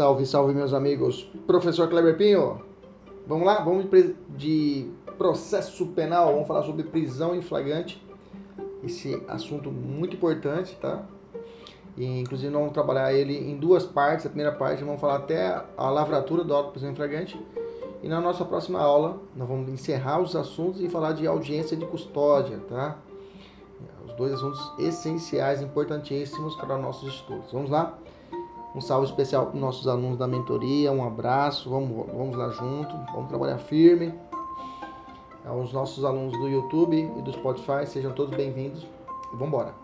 Salve, salve, meus amigos. Professor Kleber Pinho, vamos lá? Vamos de processo penal, vamos falar sobre prisão em flagrante. Esse assunto muito importante, tá? E, inclusive, vamos trabalhar ele em duas partes. A primeira parte, vamos falar até a lavratura do auto prisão em flagrante. E na nossa próxima aula, nós vamos encerrar os assuntos e falar de audiência de custódia, tá? Os dois assuntos essenciais, importantíssimos para nossos estudos. Vamos lá? Um salve especial para nossos alunos da mentoria, um abraço, vamos, vamos lá junto, vamos trabalhar firme. Aos nossos alunos do YouTube e do Spotify, sejam todos bem-vindos vamos embora.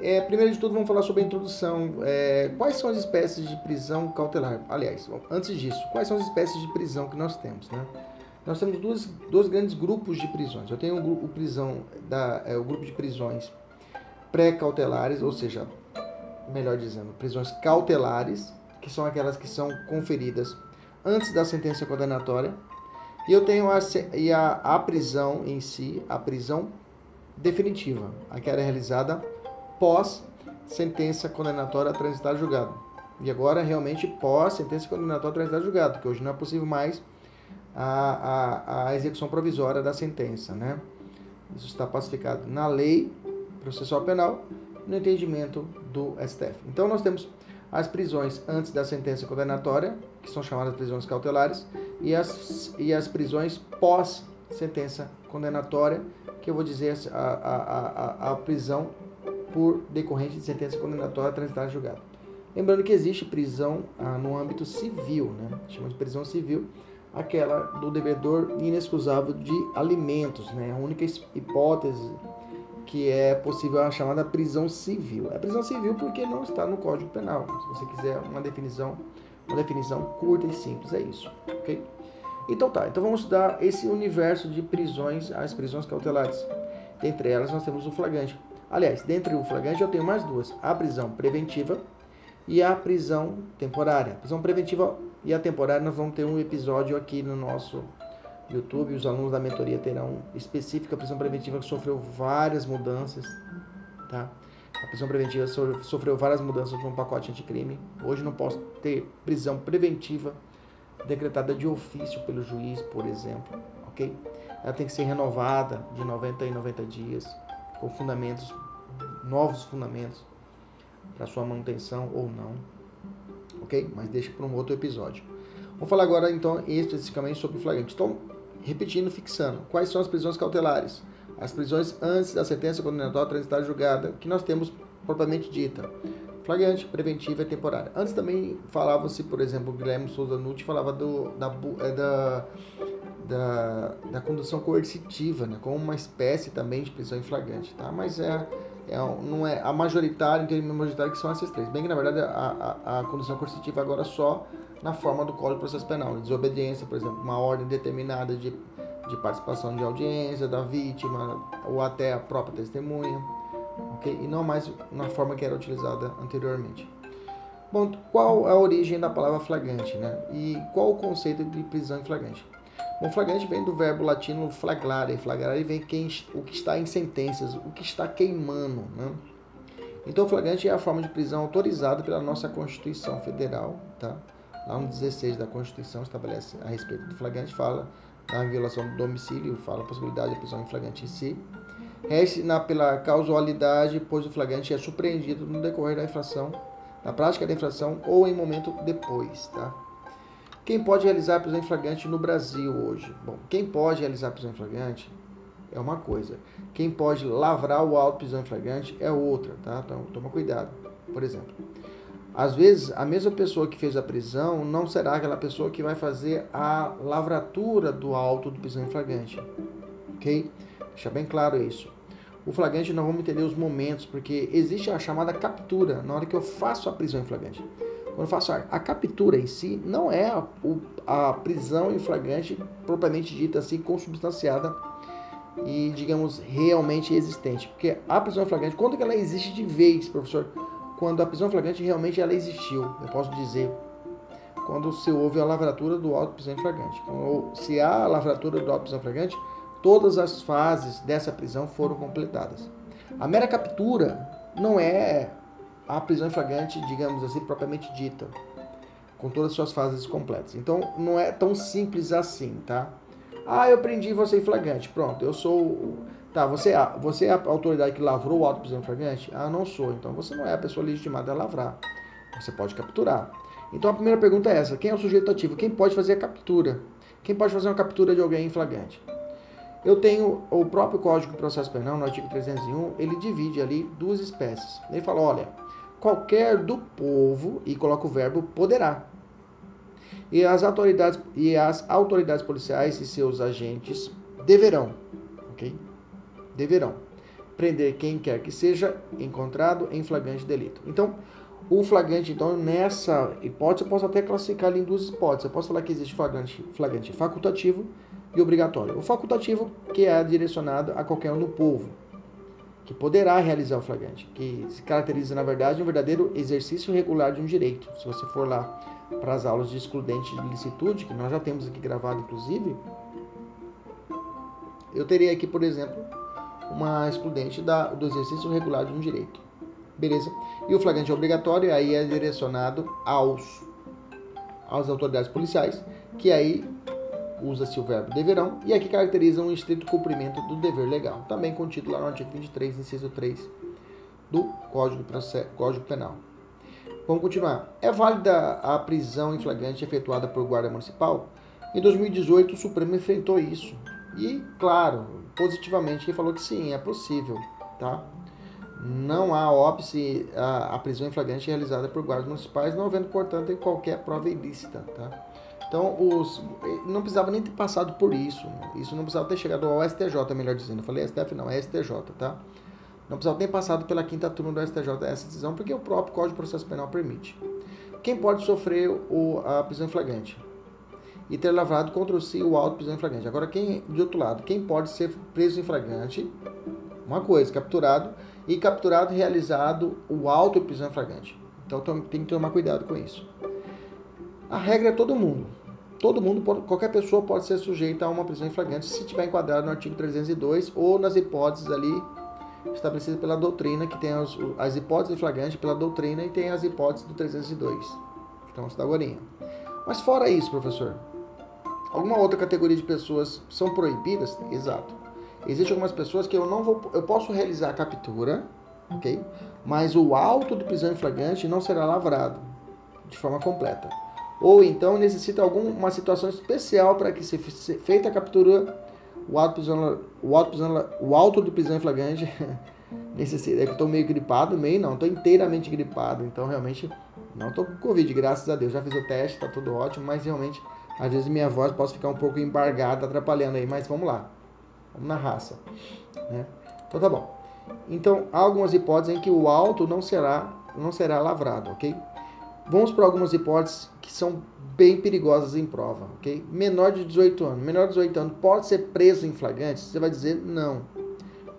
É, primeiro de tudo, vamos falar sobre a introdução. É, quais são as espécies de prisão cautelar? Aliás, antes disso, quais são as espécies de prisão que nós temos? Né? Nós temos dois, dois grandes grupos de prisões. Eu tenho o, o prisão da, é, o grupo de prisões pré-cautelares, ou seja, melhor dizendo, prisões cautelares, que são aquelas que são conferidas antes da sentença condenatória. E eu tenho a, e a, a prisão em si, a prisão definitiva, aquela realizada pós sentença condenatória transitar julgado. E agora realmente pós sentença condenatória transitar julgado, que hoje não é possível mais a, a, a execução provisória da sentença, né? Isso está pacificado na lei processual penal no entendimento do STF. Então nós temos as prisões antes da sentença condenatória, que são chamadas prisões cautelares, e as, e as prisões pós sentença condenatória, que eu vou dizer a, a, a, a prisão por decorrente de sentença condenatória transitada em julgado. Lembrando que existe prisão ah, no âmbito civil, né? chama de prisão civil, aquela do devedor inexcusável de alimentos, né? a única hipótese que é possível a chamada prisão civil. É prisão civil porque não está no Código Penal. Se você quiser uma definição, uma definição curta e simples, é isso, ok? Então tá, então vamos estudar esse universo de prisões, as prisões cautelares. Dentre elas nós temos o flagrante. Aliás, dentre o flagrante eu tenho mais duas: a prisão preventiva e a prisão temporária. A prisão preventiva e a temporária nós vamos ter um episódio aqui no nosso YouTube, os alunos da mentoria terão específica prisão preventiva que sofreu várias mudanças, tá? A prisão preventiva sofreu várias mudanças no pacote anticrime. Hoje não posso ter prisão preventiva decretada de ofício pelo juiz, por exemplo, ok? Ela tem que ser renovada de 90 em 90 dias, com fundamentos, novos fundamentos para sua manutenção ou não, ok? Mas deixa para um outro episódio. Vamos falar agora então especificamente sobre o flagrante. Então, repetindo, fixando. Quais são as prisões cautelares? As prisões antes da sentença condenatória transitar julgada, que nós temos propriamente dita. Flagrante, preventiva e temporária. Antes também falava-se, por exemplo, o Guilherme Souza Nutti falava do, da, é, da, da, da condução coercitiva, né, como uma espécie também de prisão em flagrante, tá? Mas é, é, não é a majoritária, em termos majoritário, que são essas três. Bem que, na verdade, a, a, a condução coercitiva agora só na forma do Código de Processo Penal. Desobediência, por exemplo, uma ordem determinada de, de participação de audiência da vítima ou até a própria testemunha, ok? E não mais na forma que era utilizada anteriormente. Bom, qual a origem da palavra flagrante, né? E qual o conceito de prisão em flagrante? Bom, flagrante vem do verbo latino flagrare. Flagrare vem quem, o que está em sentenças, o que está queimando, né? Então, flagrante é a forma de prisão autorizada pela nossa Constituição Federal, tá? Lá no 16 da Constituição estabelece a respeito do flagrante, fala da violação do domicílio, fala a possibilidade de prisão em flagrante em si. Reste na, pela causalidade, pois o flagrante é surpreendido no decorrer da infração, na prática da infração ou em momento depois, tá? Quem pode realizar a prisão em flagrante no Brasil hoje? Bom, quem pode realizar a prisão em flagrante é uma coisa. Quem pode lavrar o auto prisão em flagrante é outra, tá? Então, toma cuidado. Por exemplo, às vezes, a mesma pessoa que fez a prisão não será aquela pessoa que vai fazer a lavratura do auto do prisão em flagrante. Ok? Deixa bem claro isso. O flagrante não vamos entender os momentos, porque existe a chamada captura na hora que eu faço a prisão em flagrante. Quando eu faço a, a captura em si, não é a, a prisão em flagrante propriamente dita assim, consubstanciada e, digamos, realmente existente. Porque a prisão em flagrante, quando que ela existe de vez, professor? quando a prisão flagrante realmente ela existiu. Eu posso dizer quando se houve a lavratura do auto prisão flagrante. Ou se há a lavratura do auto prisão flagrante, todas as fases dessa prisão foram completadas. A mera captura não é a prisão em flagrante, digamos assim, propriamente dita. com todas as suas fases completas. Então não é tão simples assim, tá? Ah, eu prendi você em flagrante. Pronto, eu sou. Tá, você, é você é a autoridade que lavrou o auto prisão em flagrante? Ah, não sou. Então você não é a pessoa legitimada a lavrar. Você pode capturar. Então a primeira pergunta é essa: quem é o sujeito ativo? Quem pode fazer a captura? Quem pode fazer uma captura de alguém em flagrante? Eu tenho o próprio Código de Processo Penal, no artigo 301, ele divide ali duas espécies. Ele fala: olha, qualquer do povo, e coloca o verbo poderá. E as autoridades, e as autoridades policiais e seus agentes deverão, ok? Deverão prender quem quer que seja encontrado em flagrante delito. Então, o flagrante, então, nessa hipótese, eu posso até classificar ele em duas hipóteses. Eu posso falar que existe flagrante, flagrante facultativo e obrigatório. O facultativo, que é direcionado a qualquer um do povo, que poderá realizar o flagrante, que se caracteriza, na verdade, um verdadeiro exercício regular de um direito. Se você for lá para as aulas de excludente de licitude, que nós já temos aqui gravado, inclusive, eu teria aqui, por exemplo, uma excludente da, do exercício regular de um direito. Beleza? E o flagrante obrigatório aí é direcionado aos, às autoridades policiais, que aí usa-se o verbo deverão, e aqui caracteriza um estrito cumprimento do dever legal, também contido lá no artigo 23, inciso 3 do Código, Código Penal. Vamos continuar. É válida a prisão em flagrante efetuada por guarda municipal? Em 2018, o Supremo enfrentou isso. E, claro, positivamente, ele falou que sim, é possível, tá? Não há óbice a, a prisão em flagrante realizada por guardas municipais, não havendo, portanto, qualquer prova ilícita, tá? Então, os, não precisava nem ter passado por isso. Isso não precisava ter chegado ao STJ, melhor dizendo. Eu falei STF, não, é STJ, tá? Não precisava ter passado pela quinta turma do STJ essa decisão, porque o próprio Código de Processo Penal permite. Quem pode sofrer o, a prisão em flagrante? E ter lavrado contra si o auto prisão em flagrante. Agora, quem, de outro lado, quem pode ser preso em flagrante? Uma coisa, capturado e capturado realizado o auto prisão em flagrante. Então tem que tomar cuidado com isso. A regra é todo mundo todo mundo, qualquer pessoa pode ser sujeita a uma prisão em flagrante se estiver enquadrado no artigo 302 ou nas hipóteses ali estabelecidas pela doutrina, que tem as, as hipóteses em flagrante pela doutrina e tem as hipóteses do 302. Então, está agora. Mas fora isso, professor, alguma outra categoria de pessoas são proibidas? Exato. Existem algumas pessoas que eu não vou, eu posso realizar a captura, ok? Mas o auto de prisão em flagrante não será lavrado de forma completa ou então necessita alguma situação especial para que seja feita a captura, o auto, prisão, o auto, prisão, o auto prisão em flagrante necessita. É que estou meio gripado, meio não, estou inteiramente gripado, então realmente não estou com Covid, graças a Deus. Já fiz o teste, está tudo ótimo, mas realmente às vezes minha voz pode ficar um pouco embargada, atrapalhando aí, mas vamos lá, vamos na raça, né? Então tá bom. Então há algumas hipóteses em que o auto não será não será lavrado, ok? Vamos para algumas hipóteses que são bem perigosas em prova, ok? Menor de 18 anos. Menor de 18 anos pode ser preso em flagrante? Você vai dizer não,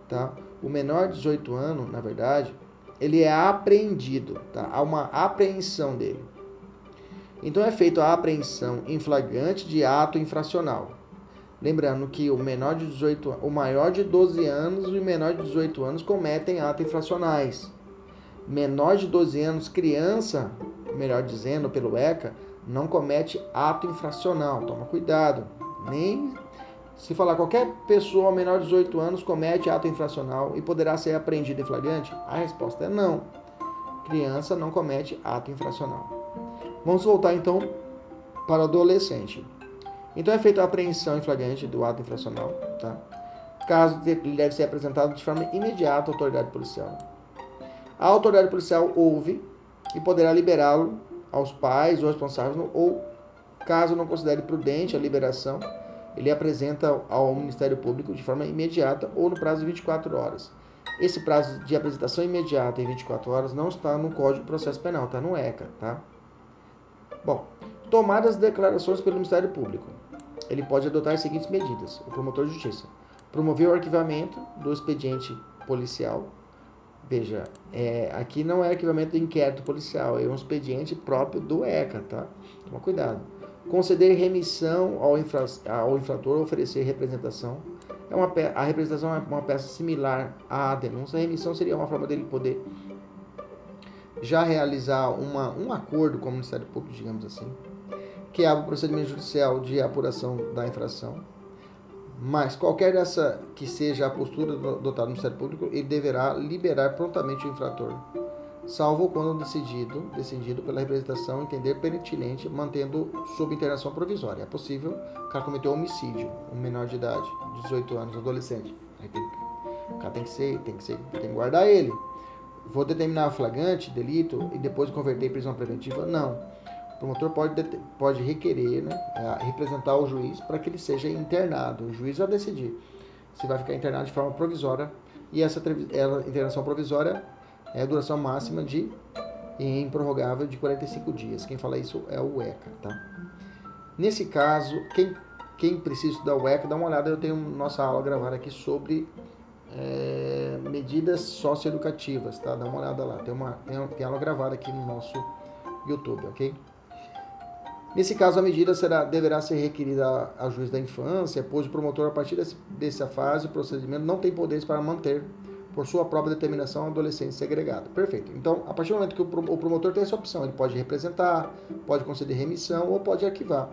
tá? O menor de 18 anos, na verdade, ele é apreendido, tá? Há uma apreensão dele. Então é feita a apreensão em flagrante de ato infracional. Lembrando que o menor de 18, o maior de 12 anos e o menor de 18 anos cometem atos infracionais. Menor de 12 anos, criança, melhor dizendo, pelo ECA, não comete ato infracional. Toma cuidado. Nem se falar qualquer pessoa menor de 18 anos comete ato infracional e poderá ser apreendida em flagrante, a resposta é não. Criança não comete ato infracional. Vamos voltar então para o adolescente. Então é feita a apreensão em flagrante do ato infracional, tá? Caso ele deve ser apresentado de forma imediata à autoridade policial. A autoridade policial ouve e poderá liberá-lo aos pais ou responsáveis, ou caso não considere prudente a liberação, ele apresenta ao Ministério Público de forma imediata ou no prazo de 24 horas. Esse prazo de apresentação imediata em 24 horas não está no Código de Processo Penal, está no ECA, tá? Bom, tomadas declarações pelo Ministério Público. Ele pode adotar as seguintes medidas: o promotor de justiça promover o arquivamento do expediente policial Veja, é, aqui não é arquivamento do inquérito policial, é um expediente próprio do ECA, tá? Toma cuidado. Conceder remissão ao, infra, ao infrator, oferecer representação. É uma, a representação é uma peça similar à denúncia. A remissão seria uma forma dele poder já realizar uma, um acordo com o Ministério Público, digamos assim, que abre o procedimento judicial de apuração da infração. Mas qualquer dessa que seja a postura adotada no Ministério Público, ele deverá liberar prontamente o infrator, salvo quando decidido, decidido pela representação entender pertinente, mantendo sob internação provisória. É possível o cara cometeu homicídio, um menor de idade, 18 anos, adolescente. Aí tem, o cara tem que ser, tem que ser, tem que guardar ele. Vou determinar flagrante, delito e depois converter em prisão preventiva? Não. Promotor pode, pode requerer, né, representar o juiz para que ele seja internado. O juiz vai decidir se vai ficar internado de forma provisória e essa internação provisória é a duração máxima de improrrogável de 45 dias. Quem fala isso é o ECA, tá? Nesse caso, quem, quem precisa estudar o ECA, dá uma olhada, eu tenho nossa aula gravada aqui sobre é, medidas socioeducativas, tá? Dá uma olhada lá, tem, uma, tem, tem aula gravada aqui no nosso YouTube, ok? Nesse caso, a medida será, deverá ser requerida ao juiz da infância, pois o promotor, a partir desse, dessa fase, o procedimento não tem poderes para manter, por sua própria determinação, adolescente segregado. Perfeito. Então, a partir do momento que o promotor tem essa opção, ele pode representar, pode conceder remissão ou pode arquivar.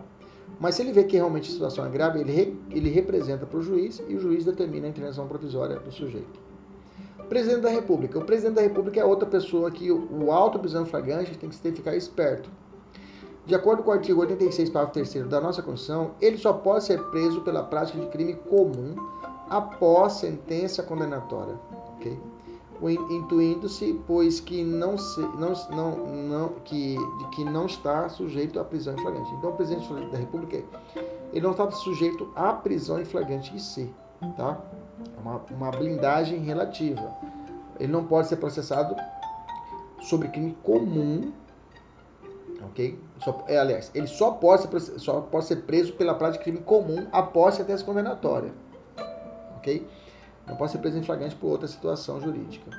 Mas se ele vê que realmente a situação é grave, ele, re, ele representa para o juiz e o juiz determina a intervenção provisória do sujeito. Presidente da República. O presidente da República é outra pessoa que o, o auto prisão flagrante tem que ficar esperto. De acordo com o artigo 86, parágrafo 3 da nossa Constituição, ele só pode ser preso pela prática de crime comum após sentença condenatória. Okay? Intuindo-se, pois que não, se, não, não, não, que, que não está sujeito à prisão em flagrante. Então, o presidente da República ele não está sujeito à prisão em flagrante em si. Tá? Uma, uma blindagem relativa. Ele não pode ser processado sobre crime comum ok? Só, é, aliás, ele só pode, ser, só pode ser preso pela prática de crime comum após sentença condenatória, ok? Não pode ser preso em flagrante por outra situação jurídica.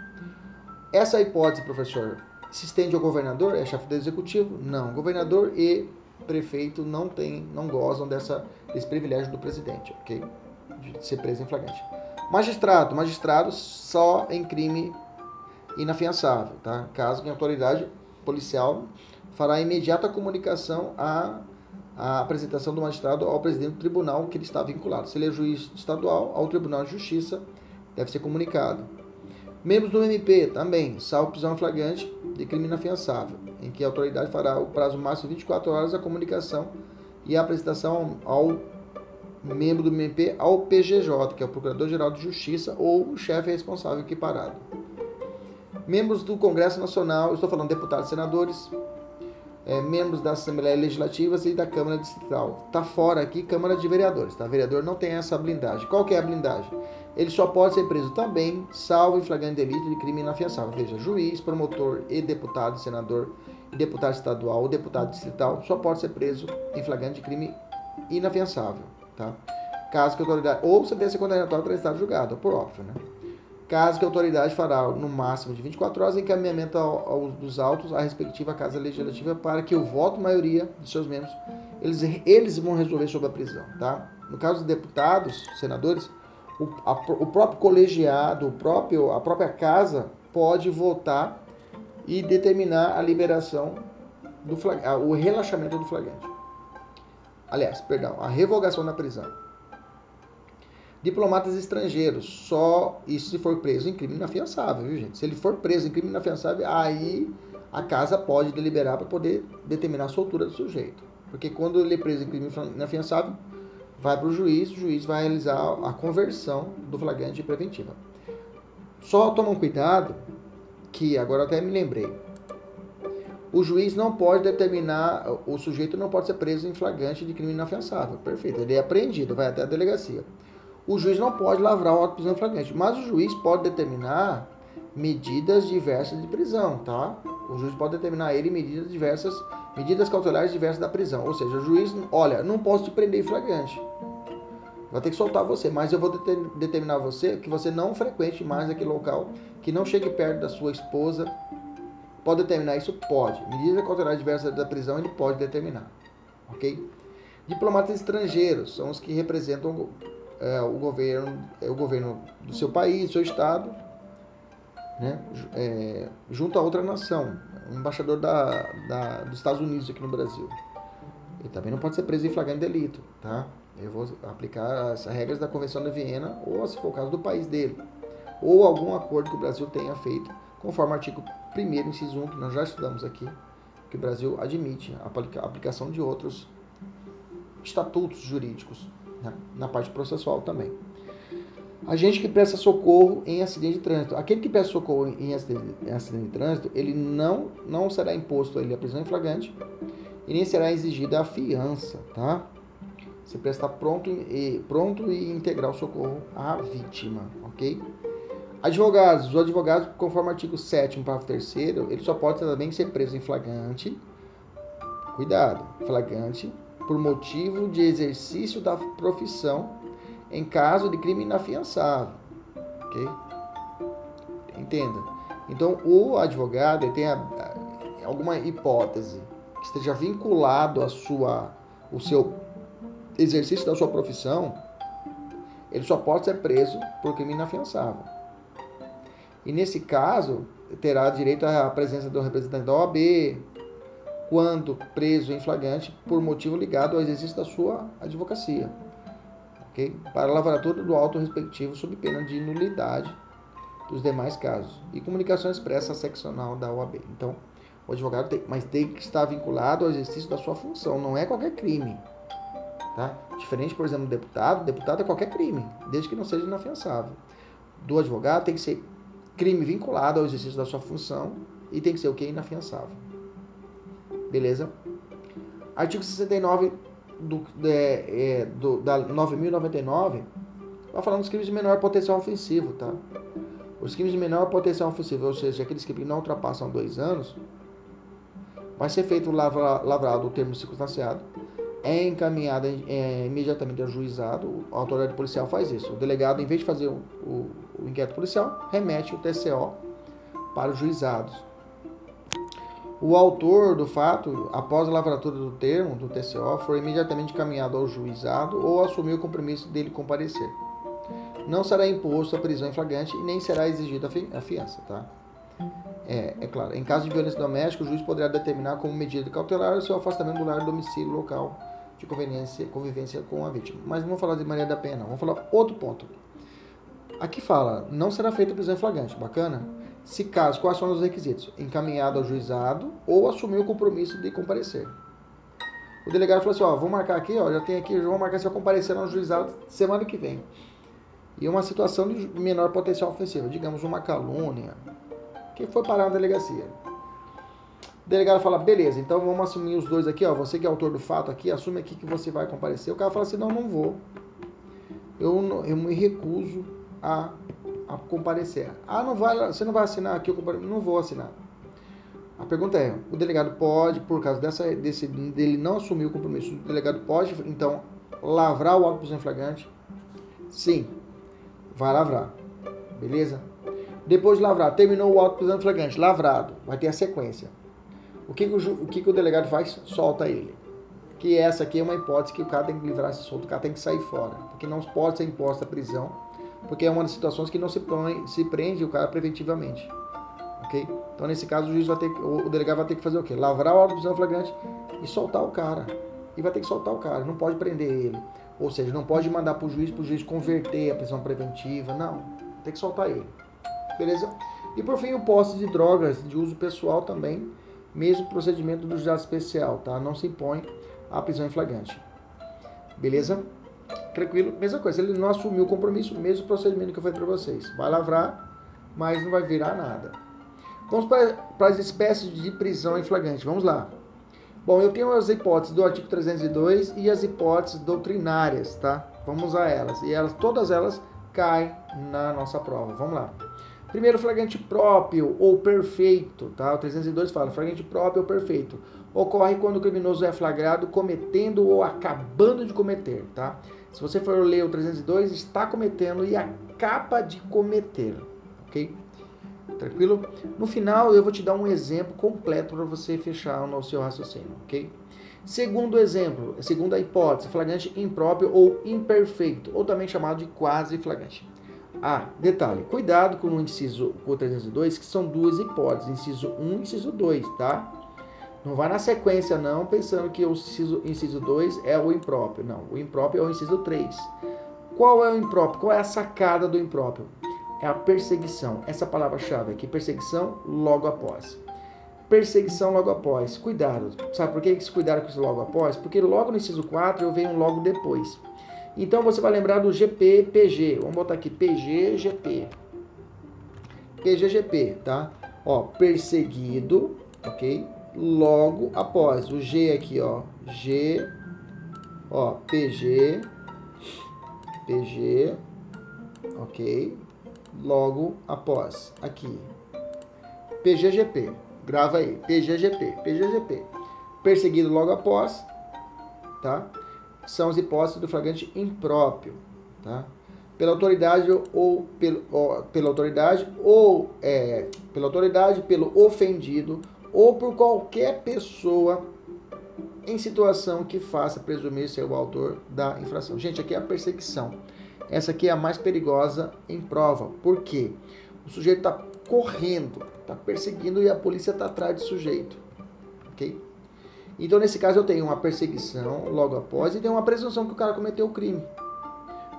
Essa hipótese, professor, se estende ao governador, é chefe do executivo? Não. Governador e prefeito não tem, não gozam dessa, desse privilégio do presidente, ok? De ser preso em flagrante. Magistrado, magistrado só em crime inafiançável, tá? Caso a autoridade policial fará imediata comunicação à, à apresentação do magistrado ao presidente do tribunal que ele está vinculado. Se ele é juiz estadual, ao Tribunal de Justiça deve ser comunicado. Membros do MP também, salvo prisão flagrante de crime inafiançável, em que a autoridade fará o prazo máximo de 24 horas a comunicação e a apresentação ao membro do MP ao PGJ, que é o Procurador-Geral de Justiça ou o chefe responsável equiparado. Membros do Congresso Nacional, estou falando deputados e senadores, é, membros da Assembleia Legislativa e da Câmara Distrital. Está fora aqui Câmara de Vereadores, tá? Vereador não tem essa blindagem. Qual que é a blindagem? Ele só pode ser preso também, salvo em flagrante delito de crime inafiançável. Veja, juiz, promotor e deputado, senador, deputado estadual ou deputado distrital só pode ser preso em flagrante de crime inafiançável, tá? Caso que a autoridade ou sentença condenatória para estado julgado, por óbvio, né? Caso que a autoridade fará no máximo de 24 horas encaminhamento ao, ao, dos autos à respectiva Casa Legislativa para que o voto maioria de seus membros eles, eles vão resolver sobre a prisão, tá? No caso dos deputados, senadores, o, a, o próprio colegiado, o próprio, a própria casa pode votar e determinar a liberação do flag, o relaxamento do flagrante. Aliás, perdão, a revogação da prisão. Diplomatas estrangeiros, só isso se for preso em crime inafiançável, viu, gente? Se ele for preso em crime inafiançável, aí a casa pode deliberar para poder determinar a soltura do sujeito. Porque quando ele é preso em crime inafiançável, vai para o juiz, o juiz vai realizar a conversão do flagrante preventiva. Só tomam cuidado que, agora até me lembrei, o juiz não pode determinar, o sujeito não pode ser preso em flagrante de crime inafiançável. Perfeito, ele é apreendido, vai até a delegacia o juiz não pode lavrar o auto de prisão flagrante, mas o juiz pode determinar medidas diversas de prisão, tá? O juiz pode determinar ele medidas diversas, medidas cautelares diversas da prisão. Ou seja, o juiz, olha, não posso te prender em flagrante. Vai ter que soltar você, mas eu vou determinar você que você não frequente mais aquele local, que não chegue perto da sua esposa. Pode determinar isso? Pode. Medidas cautelares diversas da prisão ele pode determinar. Ok? Diplomatas estrangeiros são os que representam é, o governo, é o governo do seu país, do seu estado, né, é, junto a outra nação, um embaixador da, da, dos Estados Unidos aqui no Brasil. Ele também não pode ser preso em flagrante delito, tá? Eu vou aplicar as regras da Convenção de Viena, ou se for o caso do país dele, ou algum acordo que o Brasil tenha feito, conforme o artigo 1 inciso 1, que nós já estudamos aqui, que o Brasil admite a aplicação de outros estatutos jurídicos, né? na parte processual também. Agente que presta socorro em acidente de trânsito. Aquele que presta socorro em acidente, em acidente de trânsito, ele não, não será imposto a ele a prisão em flagrante e nem será exigida a fiança, tá? Você prestar pronto e, pronto e integrar o socorro à vítima, ok? Advogados. Os advogados, conforme o artigo 7 parágrafo 3 ele só pode também ser preso em flagrante, cuidado, flagrante, por motivo de exercício da profissão em caso de crime inafiançável. Ok? Entenda. Então, o advogado tem alguma hipótese que esteja vinculado a sua, o seu exercício da sua profissão, ele só pode ser preso por crime inafiançável. E nesse caso, terá direito à presença do representante da OAB, quando preso em flagrante por motivo ligado ao exercício da sua advocacia okay? para a lavratura do auto respectivo sob pena de nulidade dos demais casos. E comunicação expressa seccional da OAB. Então, o advogado tem, mas tem que estar vinculado ao exercício da sua função, não é qualquer crime. Tá? Diferente, por exemplo, do deputado, deputado é qualquer crime, desde que não seja inafiançável. Do advogado tem que ser crime vinculado ao exercício da sua função e tem que ser o que? Inafiançável. Beleza? Artigo 69 do, é, é, do, da 9.099 vai falando dos crimes de menor potencial ofensivo, tá? Os crimes de menor potencial ofensivo, ou seja, aqueles que não ultrapassam dois anos, vai ser feito o lavra, lavrado o termo circunstanciado, é encaminhado é, imediatamente ao juizado, a autoridade policial faz isso. O delegado, em vez de fazer o, o, o inquérito policial, remete o TCO para os juizados. O autor do fato, após a lavratura do termo do TCO, foi imediatamente encaminhado ao juizado ou assumiu o compromisso dele comparecer. Não será imposto a prisão em flagrante e nem será exigida a fiança, tá? É, é claro, em caso de violência doméstica, o juiz poderá determinar como medida cautelar o seu afastamento do lar do domicílio local de conveniência, convivência com a vítima. Mas não vamos falar de Maria da Pena, vamos falar outro ponto. Aqui fala, não será feita prisão em flagrante, bacana? Se caso, quais são os requisitos? Encaminhado ao juizado ou assumir o compromisso de comparecer. O delegado falou assim: ó, vou marcar aqui, ó, já tem aqui, já vou marcar se vai comparecer no juizado semana que vem. E uma situação de menor potencial ofensivo, digamos uma calúnia, que foi parar na delegacia. O delegado fala: beleza, então vamos assumir os dois aqui, ó, você que é autor do fato aqui, assume aqui que você vai comparecer. O cara fala assim: não, não vou. Eu, eu me recuso a a comparecer. Ah, não vai, você não vai assinar aqui, eu não vou assinar. A pergunta é: o delegado pode, por causa dessa, desse, dele não assumir o compromisso, o delegado pode, então, lavrar o auto em flagrante? Sim, vai lavrar. Beleza? Depois de lavrar, terminou o auto em flagrante, lavrado, vai ter a sequência. O que, que o, o que, que o delegado faz? Solta ele. Que essa aqui é uma hipótese que o cara tem que livrar-se solto, o cara tem que sair fora. Porque não pode ser imposta a prisão porque é uma das situações que não se, põe, se prende o cara preventivamente. Ok? Então, nesse caso, o juiz vai ter o delegado vai ter que fazer o quê? Lavrar a ordem de prisão flagrante e soltar o cara. E vai ter que soltar o cara, não pode prender ele. Ou seja, não pode mandar para o juiz, para o juiz converter a prisão preventiva, não. Tem que soltar ele. Beleza? E por fim, o posse de drogas de uso pessoal também, mesmo procedimento do juizado especial, tá? Não se impõe a prisão em flagrante. Beleza? Tranquilo, mesma coisa. Ele não assumiu o compromisso, mesmo procedimento que eu falei para vocês. Vai lavrar, mas não vai virar nada. Vamos para, as espécies de prisão em flagrante. Vamos lá. Bom, eu tenho as hipóteses do artigo 302 e as hipóteses doutrinárias, tá? Vamos a elas. E elas, todas elas caem na nossa prova. Vamos lá. Primeiro, flagrante próprio ou perfeito, tá? O 302 fala flagrante próprio ou perfeito. Ocorre quando o criminoso é flagrado cometendo ou acabando de cometer, tá? Se você for ler o 302, está cometendo e acaba de cometer, ok? Tranquilo? No final, eu vou te dar um exemplo completo para você fechar o seu raciocínio, ok? Segundo exemplo, segunda hipótese, flagrante impróprio ou imperfeito, ou também chamado de quase flagrante. Ah, detalhe, cuidado com o inciso com o 302, que são duas hipóteses, inciso 1 e inciso 2, tá? Não vai na sequência não, pensando que o inciso, inciso 2 é o impróprio. Não, o impróprio é o inciso 3. Qual é o impróprio? Qual é a sacada do impróprio? É a perseguição. Essa palavra-chave aqui, perseguição logo após. Perseguição logo após. Cuidado. Sabe por que esse cuidado com isso logo após? Porque logo no inciso 4 eu venho logo depois. Então você vai lembrar do GP, PG. Vamos botar aqui PG, GP. PG, GP, tá? Ó, perseguido, ok? Logo após. O G aqui, ó. G, ó, PG, PG, ok? Logo após. Aqui. PGGP. Grava aí. PGGP. PGGP. Perseguido logo após, tá? são as hipóteses do flagrante impróprio, tá? Pela autoridade ou pelo, pela autoridade ou é, pela autoridade, pelo ofendido ou por qualquer pessoa em situação que faça presumir ser o autor da infração. Gente, aqui é a perseguição. Essa aqui é a mais perigosa em prova. Por quê? O sujeito está correndo, está perseguindo e a polícia está atrás do sujeito. Ok? Então, nesse caso, eu tenho uma perseguição logo após e tenho uma presunção que o cara cometeu o crime.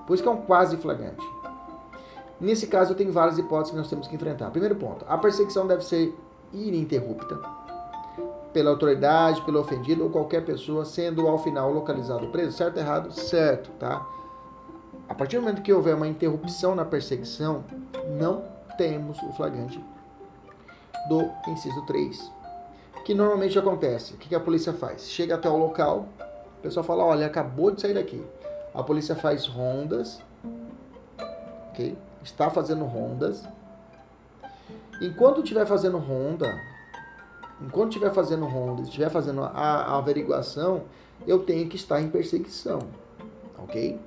Por isso que é um quase flagrante. Nesse caso, eu tenho várias hipóteses que nós temos que enfrentar. Primeiro ponto, a perseguição deve ser ininterrupta pela autoridade, pelo ofendido ou qualquer pessoa, sendo ao final localizado preso. Certo errado? Certo, tá? A partir do momento que houver uma interrupção na perseguição, não temos o flagrante do inciso 3 que normalmente acontece? O que a polícia faz? Chega até o local, o pessoal fala, olha, acabou de sair daqui. A polícia faz rondas, ok? Está fazendo rondas. Enquanto estiver fazendo ronda, enquanto estiver fazendo ronda, estiver fazendo a, a averiguação, eu tenho que estar em perseguição, ok?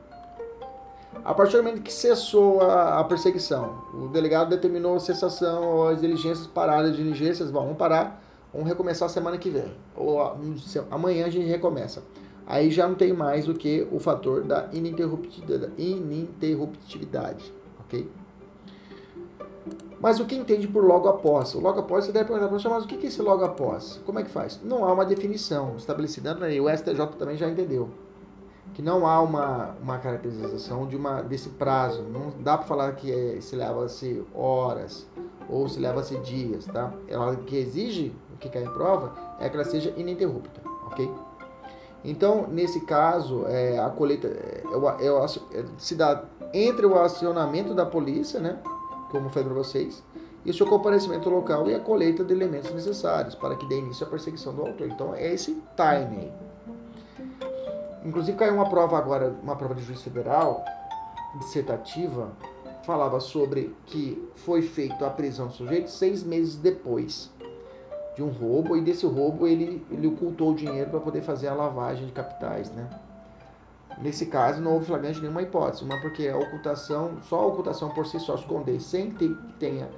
A partir do momento que cessou a, a perseguição, o delegado determinou a cessação, as diligências paradas, as diligências vão parar, Vamos recomeçar semana que vem. Ou amanhã a gente recomeça. Aí já não tem mais do que o fator da ininterruptividade, ininterruptividade ok? Mas o que entende por logo após? O logo após, você deve perguntar, professor, mas o que é esse logo após? Como é que faz? Não há uma definição estabelecida na lei. O STJ também já entendeu que não há uma, uma caracterização de uma, desse prazo. Não dá para falar que é, se leva-se horas ou se leva-se dias, tá? Ela que exige o que cai em prova é que ela seja ininterrupta, ok? Então, nesse caso, é, a colheita é, é, é, se dá entre o acionamento da polícia, né, como foi para vocês, e o seu comparecimento local e a colheita de elementos necessários para que dê início à perseguição do autor. Então, é esse timing. Inclusive, caiu uma prova agora, uma prova de juiz federal, dissertativa, falava sobre que foi feita a prisão do sujeito seis meses depois de um roubo e desse roubo ele, ele ocultou o dinheiro para poder fazer a lavagem de capitais, né? Nesse caso não houve flagrante nenhuma hipótese, mas porque a ocultação, só a ocultação por si só esconder sem que tenha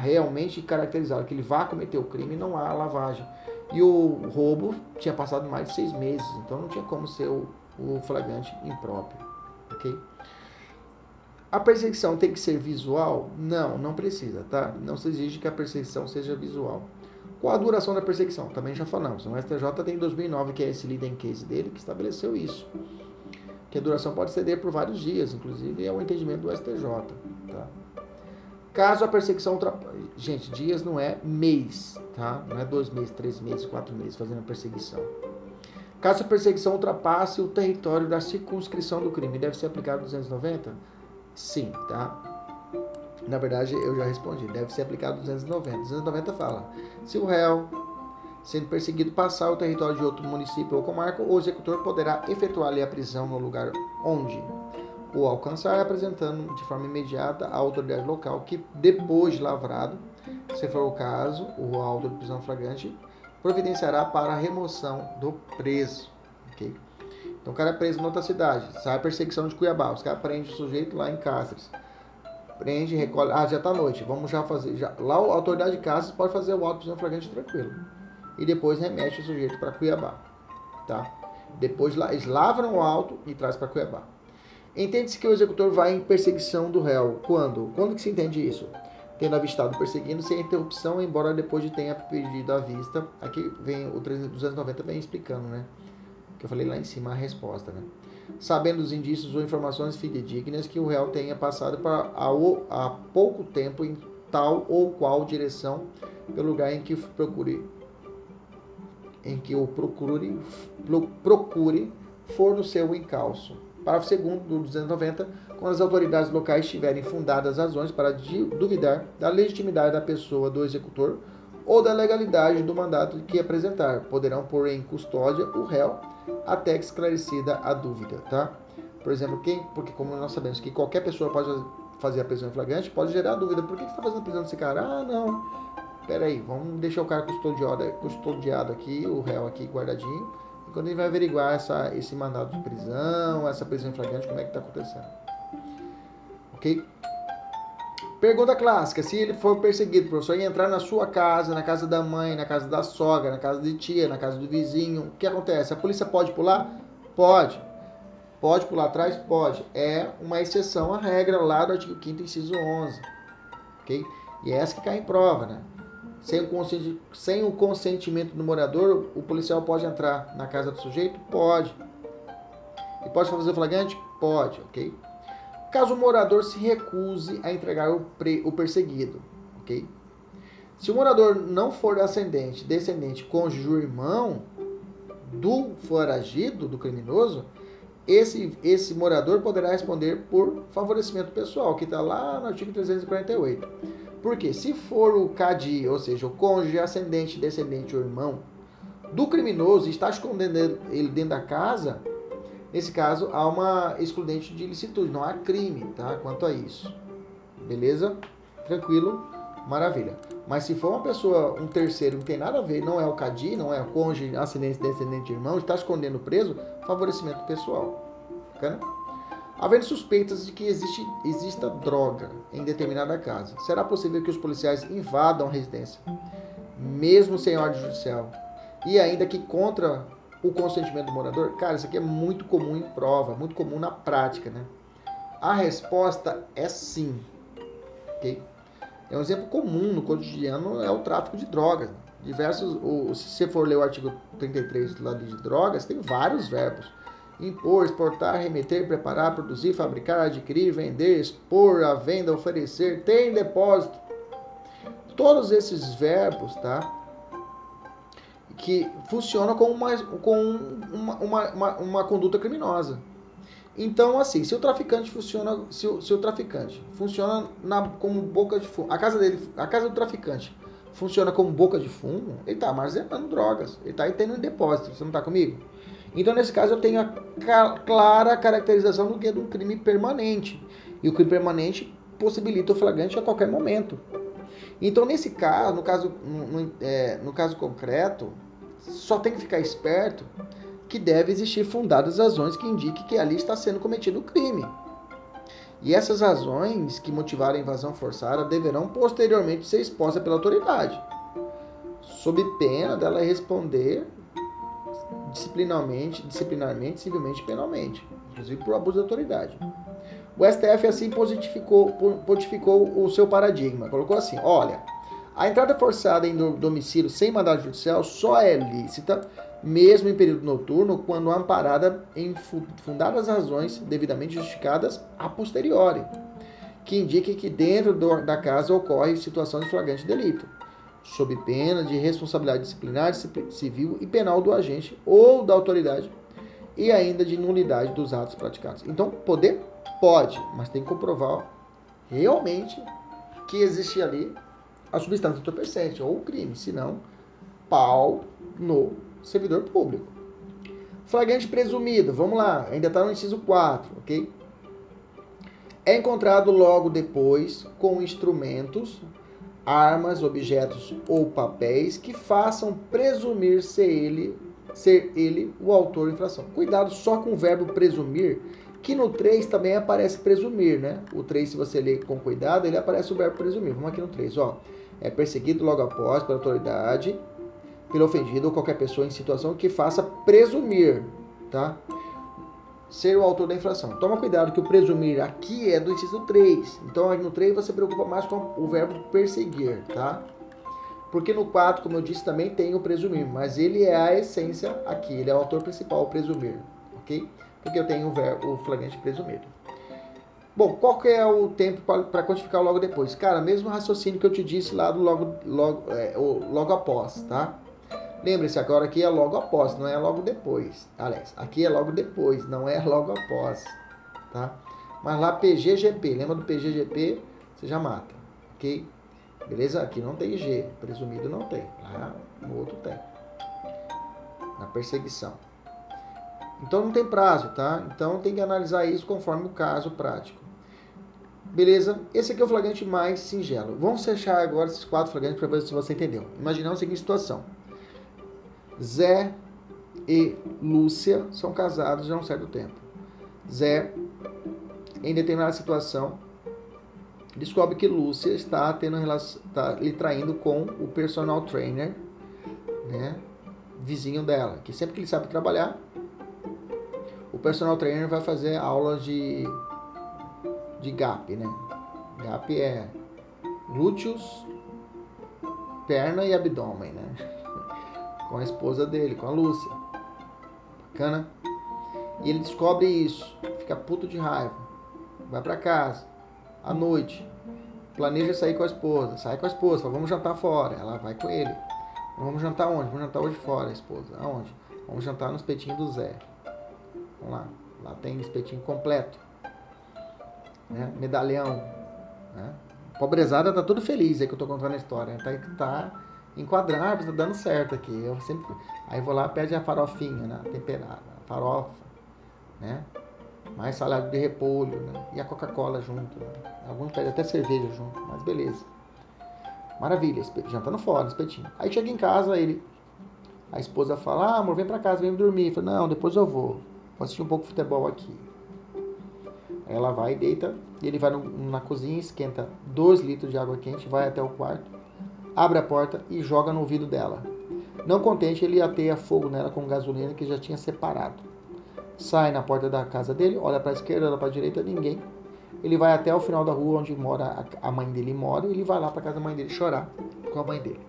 realmente caracterizado que ele vá cometer o crime, não há lavagem. E o roubo tinha passado mais de seis meses, então não tinha como ser o, o flagrante impróprio, ok? A perseguição tem que ser visual? Não, não precisa, tá? Não se exige que a perseguição seja visual. Qual a duração da perseguição? Também já falamos. O STJ tem 2009, que é esse leading case dele, que estabeleceu isso. Que a duração pode ceder por vários dias, inclusive é o entendimento do STJ. Tá? Caso a perseguição ultrapasse. Gente, dias não é mês, tá? Não é dois meses, três meses, quatro meses fazendo a perseguição. Caso a perseguição ultrapasse o território da circunscrição do crime, deve ser aplicado 290? Sim, tá? Na verdade, eu já respondi. Deve ser aplicado 290. 290 fala: se o réu, sendo perseguido, passar o território de outro município ou comarca, o executor poderá efetuar-lhe a prisão no lugar onde o alcançar, apresentando de forma imediata à autoridade local, que depois de lavrado, se for o caso, o auto de prisão flagrante providenciará para a remoção do preso. Então, o cara é preso em outra cidade, sai a perseguição de Cuiabá, os caras prendem o sujeito lá em Cáceres prende, recolhe. Ah, já tá noite, vamos já fazer. Já, lá a autoridade de caça pode fazer o auto prisão flagrante tranquilo. E depois remete o sujeito para Cuiabá. Tá? Depois eles lavram o auto e traz para Cuiabá. Entende-se que o executor vai em perseguição do réu. Quando? Quando que se entende isso? Tendo avistado perseguindo sem interrupção, embora depois de tenha pedido a vista. Aqui vem o 290 vem explicando, né? Que eu falei lá em cima a resposta, né? Sabendo os indícios ou informações fidedignas que o réu tenha passado para há pouco tempo em tal ou qual direção pelo lugar em que procure em que o procure procure for no seu encalço Parágrafo 2 do 290, quando as autoridades locais tiverem fundadas razões para duvidar da legitimidade da pessoa do executor ou da legalidade do mandato que apresentar, poderão pôr em custódia o réu até esclarecida a dúvida, tá? Por exemplo, quem, porque como nós sabemos que qualquer pessoa pode fazer a prisão em flagrante, pode gerar dúvida. Por que está fazendo a prisão desse cara? Ah, não. Peraí, vamos deixar o cara custodiado, custodiado aqui, o réu aqui guardadinho quando ele vai averiguar essa, esse mandado de prisão, essa prisão em flagrante, como é que está acontecendo. Ok? Pergunta clássica: se ele for perseguido, professor, e entrar na sua casa, na casa da mãe, na casa da sogra, na casa de tia, na casa do vizinho, o que acontece? A polícia pode pular? Pode. Pode pular atrás? Pode. É uma exceção à regra lá do artigo 5 inciso 11. Ok? E é essa que cai em prova, né? Sem o, sem o consentimento do morador, o policial pode entrar na casa do sujeito? Pode. E pode fazer o flagrante? Pode, ok? Caso o morador se recuse a entregar o, pre, o perseguido, ok? Se o morador não for ascendente, descendente, cônjuge ou irmão do foragido, do criminoso, esse, esse morador poderá responder por favorecimento pessoal, que está lá no artigo 348. Porque se for o CADI, ou seja, o cônjuge, ascendente, descendente ou irmão do criminoso está escondendo ele dentro da casa, nesse caso há uma excludente de ilicitude, não há crime, tá? Quanto a isso. Beleza? Tranquilo? Maravilha. Mas se for uma pessoa, um terceiro, não tem nada a ver, não é o CADI, não é o cônjuge, ascendente, descendente, irmão, está escondendo o preso, favorecimento pessoal. Bacana? Havendo suspeitas de que existe, exista droga em determinada casa, será possível que os policiais invadam a residência, mesmo sem ordem judicial, e ainda que contra o consentimento do morador? Cara, isso aqui é muito comum em prova, muito comum na prática, né? A resposta é sim. Ok? É um exemplo comum no cotidiano é o tráfico de drogas. Diversos, se você for ler o artigo 33 da lei de drogas, tem vários verbos impor, exportar, remeter, preparar, produzir, fabricar, adquirir, vender, expor, a venda, oferecer, ter em depósito. Todos esses verbos, tá? Que funcionam como uma, com uma, uma, uma, uma conduta criminosa. Então, assim, se o traficante funciona, se o, se o traficante funciona na, como boca de fumo, a casa dele, a casa do traficante funciona como boca de fumo, ele está armazenando drogas, ele está tendo em depósito. Você não está comigo? Então, nesse caso, eu tenho a clara caracterização do que é um crime permanente. E o crime permanente possibilita o flagrante a qualquer momento. Então, nesse caso, no caso, no, é, no caso concreto, só tem que ficar esperto que deve existir fundadas razões que indiquem que ali está sendo cometido o crime. E essas razões que motivaram a invasão forçada deverão posteriormente ser expostas pela autoridade, sob pena dela responder disciplinarmente, disciplinarmente, civilmente e penalmente, inclusive por abuso de autoridade. O STF assim pontificou, pontificou o seu paradigma, colocou assim: olha, a entrada forçada em domicílio sem mandado judicial só é lícita, mesmo em período noturno, quando amparada em fundadas razões devidamente justificadas a posteriori, que indiquem que dentro da casa ocorre situação de flagrante delito sob pena de responsabilidade disciplinar, civil e penal do agente ou da autoridade e ainda de nulidade dos atos praticados. Então, poder pode, mas tem que comprovar realmente que existe ali a substância entorpecente ou o crime, senão pau no servidor público. Flagrante presumido, vamos lá, ainda está no inciso 4, ok? É encontrado logo depois com instrumentos armas, objetos ou papéis que façam presumir ser ele, ser ele o autor da infração. Cuidado só com o verbo presumir, que no 3 também aparece presumir, né? O 3, se você ler com cuidado, ele aparece o verbo presumir. Vamos aqui no 3, ó. É perseguido logo após pela autoridade, pelo ofendido ou qualquer pessoa em situação que faça presumir, tá? Ser o autor da infração. Toma cuidado que o presumir aqui é do inciso 3. Então no 3 você preocupa mais com o verbo perseguir, tá? Porque no 4, como eu disse, também tem o presumir, mas ele é a essência aqui, ele é o autor principal, o presumir, ok? Porque eu tenho o, verbo, o flagrante presumido. Bom, qual que é o tempo para quantificar logo depois? Cara, mesmo raciocínio que eu te disse lá do logo, logo, é, logo após, tá? Lembre-se, agora aqui é logo após, não é logo depois. Aliás, aqui é logo depois, não é logo após, tá? Mas lá PGGP, lembra do PGGP? Você já mata, ok? Beleza? Aqui não tem G, presumido não tem. Lá no outro tem. Na perseguição. Então não tem prazo, tá? Então tem que analisar isso conforme o caso prático. Beleza? Esse aqui é o flagrante mais singelo. Vamos fechar agora esses quatro flagrantes para ver se você entendeu. Imaginamos a seguinte situação. Zé e Lúcia são casados já há um certo tempo. Zé, em determinada situação, descobre que Lúcia está tendo relação, está lhe traindo com o personal trainer, né, vizinho dela, que sempre que ele sabe trabalhar, o personal trainer vai fazer aulas de de GAP, né? GAP é glúteos, perna e abdômen, né? Com a esposa dele, com a Lúcia. Bacana? E ele descobre isso, fica puto de raiva. Vai para casa, à noite, planeja sair com a esposa, sai com a esposa, fala, vamos jantar fora. Ela vai com ele. Vamos jantar onde? Vamos jantar hoje fora, a esposa. Aonde? Vamos jantar no espetinho do Zé. Vamos lá. Lá tem espetinho completo né? medalhão. Né? Pobrezada tá tudo feliz aí que eu tô contando a história. Tá, tá enquadrado, tá dando certo aqui. Eu sempre. Aí vou lá, pede a farofinha, né? Temperada, a farofa, né? Mais salada de repolho, né? E a Coca-Cola junto. Né? Alguns pedem até cerveja junto, mas beleza. Maravilha, jantando fora, espetinho. Aí chega em casa, ele. A esposa fala, ah, amor, vem pra casa, vem dormir. Fala, não, depois eu vou. Vou assistir um pouco de futebol aqui. Ela vai, deita, e ele vai no, na cozinha, esquenta 2 litros de água quente, vai até o quarto, abre a porta e joga no ouvido dela. Não contente, ele ateia fogo nela com gasolina que já tinha separado. Sai na porta da casa dele, olha para a esquerda, olha para a direita, ninguém. Ele vai até o final da rua onde mora a mãe dele mora e ele vai lá para casa da mãe dele chorar com a mãe dele.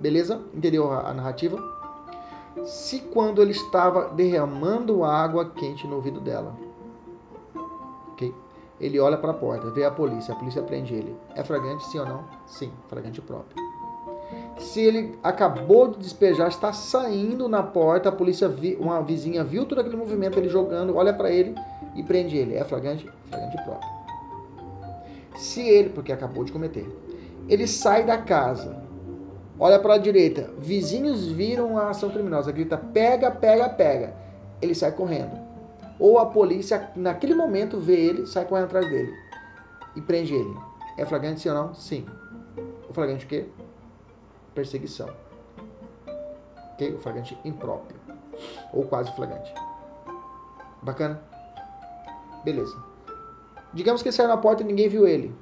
Beleza? Entendeu a, narrativa? Se quando ele estava derramando água quente no ouvido dela, ele olha para a porta, vê a polícia, a polícia prende ele. É flagrante, sim ou não? Sim, flagrante próprio. Se ele acabou de despejar, está saindo na porta, a polícia, uma vizinha viu todo aquele movimento, ele jogando, olha para ele e prende ele. É flagrante? Flagrante próprio. Se ele, porque acabou de cometer, ele sai da casa, olha para a direita, vizinhos viram a ação criminosa, grita: pega, pega, pega. Ele sai correndo ou a polícia, naquele momento, vê ele, sai correndo atrás dele e prende ele. É flagrante sim ou não? Sim. O flagrante o quê? Perseguição. Ok? O flagrante impróprio. Ou quase flagrante. Bacana? Beleza. Digamos que ele saiu na porta e ninguém viu ele.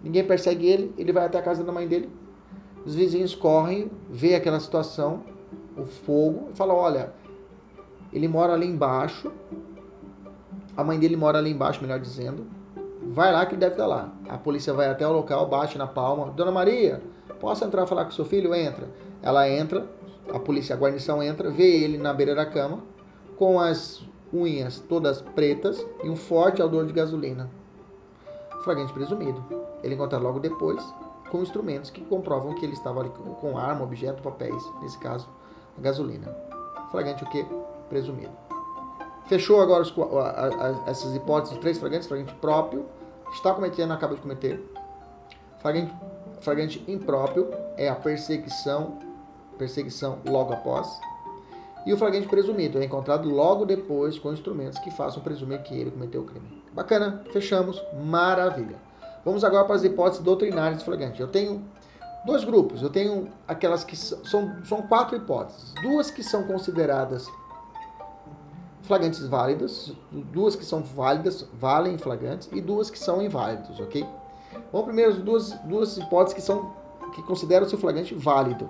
Ninguém persegue ele, ele vai até a casa da mãe dele. Os vizinhos correm, vê aquela situação, o fogo, e falam: Olha, ele mora ali embaixo. A mãe dele mora ali embaixo, melhor dizendo. Vai lá que ele deve estar lá. A polícia vai até o local, bate na palma. Dona Maria, posso entrar falar com seu filho? Entra. Ela entra, a polícia, a guarnição entra, vê ele na beira da cama, com as unhas todas pretas e um forte odor de gasolina. Flagrante presumido. Ele encontra logo depois com instrumentos que comprovam que ele estava ali com arma, objeto, papéis, nesse caso, a gasolina. Flagrante o quê? presumido. Fechou agora os, a, a, essas hipóteses, três flagrantes, flagrante próprio, está cometendo, acaba de cometer. Flagrante, flagrante impróprio é a perseguição, perseguição logo após. E o flagrante presumido é encontrado logo depois com instrumentos que façam presumir que ele cometeu o crime. Bacana, fechamos, maravilha. Vamos agora para as hipóteses doutrinárias de flagrante. Eu tenho dois grupos. Eu tenho aquelas que são, são quatro hipóteses. Duas que são consideradas flagrantes válidas, duas que são válidas, valem flagrantes, e duas que são inválidos, ok? Vamos primeiro as duas, duas hipóteses que são que consideram o seu flagrante válido.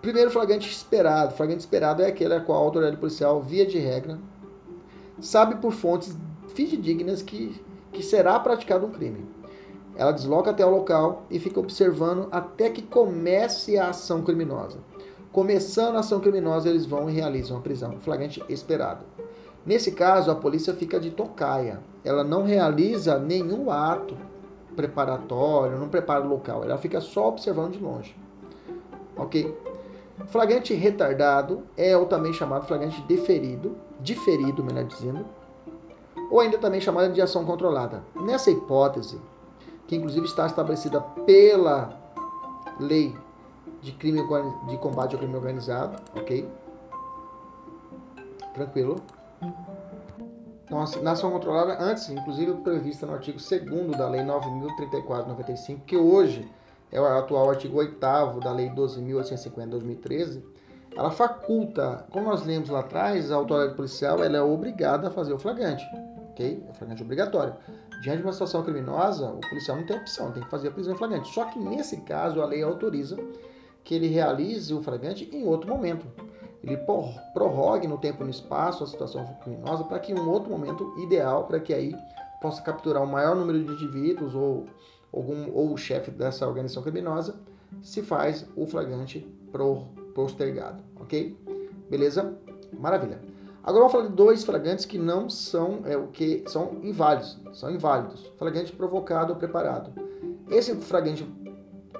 Primeiro, flagrante esperado. Flagrante esperado é aquele a qual a autoridade policial, via de regra, sabe por fontes fidedignas que, que será praticado um crime. Ela desloca até o local e fica observando até que comece a ação criminosa. Começando a ação criminosa, eles vão e realizam a prisão, flagrante esperado. Nesse caso, a polícia fica de tocaia. Ela não realiza nenhum ato preparatório, não prepara o local. Ela fica só observando de longe. Ok? Flagrante retardado é o também chamado flagrante deferido, diferido, melhor dizendo, ou ainda também chamado de ação controlada. Nessa hipótese, que inclusive está estabelecida pela lei de crime de combate ao crime organizado, ok? Tranquilo. Então, na ação controlada, antes, inclusive prevista no artigo 2 da Lei 9.034-95, que hoje é o atual artigo 8 da Lei 12.850-2013, ela faculta, como nós lemos lá atrás, a autoridade policial ela é obrigada a fazer o flagrante, ok? É flagrante obrigatório. Diante de uma situação criminosa, o policial não tem opção, tem que fazer a prisão em flagrante. Só que nesse caso, a lei autoriza que ele realize o flagrante em outro momento. Ele prorrogue no tempo e no espaço a situação criminosa para que um outro momento ideal, para que aí possa capturar o maior número de indivíduos ou, algum, ou o chefe dessa organização criminosa, se faz o flagrante postergado, ok? Beleza? Maravilha. Agora vamos falar de dois flagrantes que não são é, o que são inválidos, são inválidos. Flagrante provocado ou preparado. Esse flagrante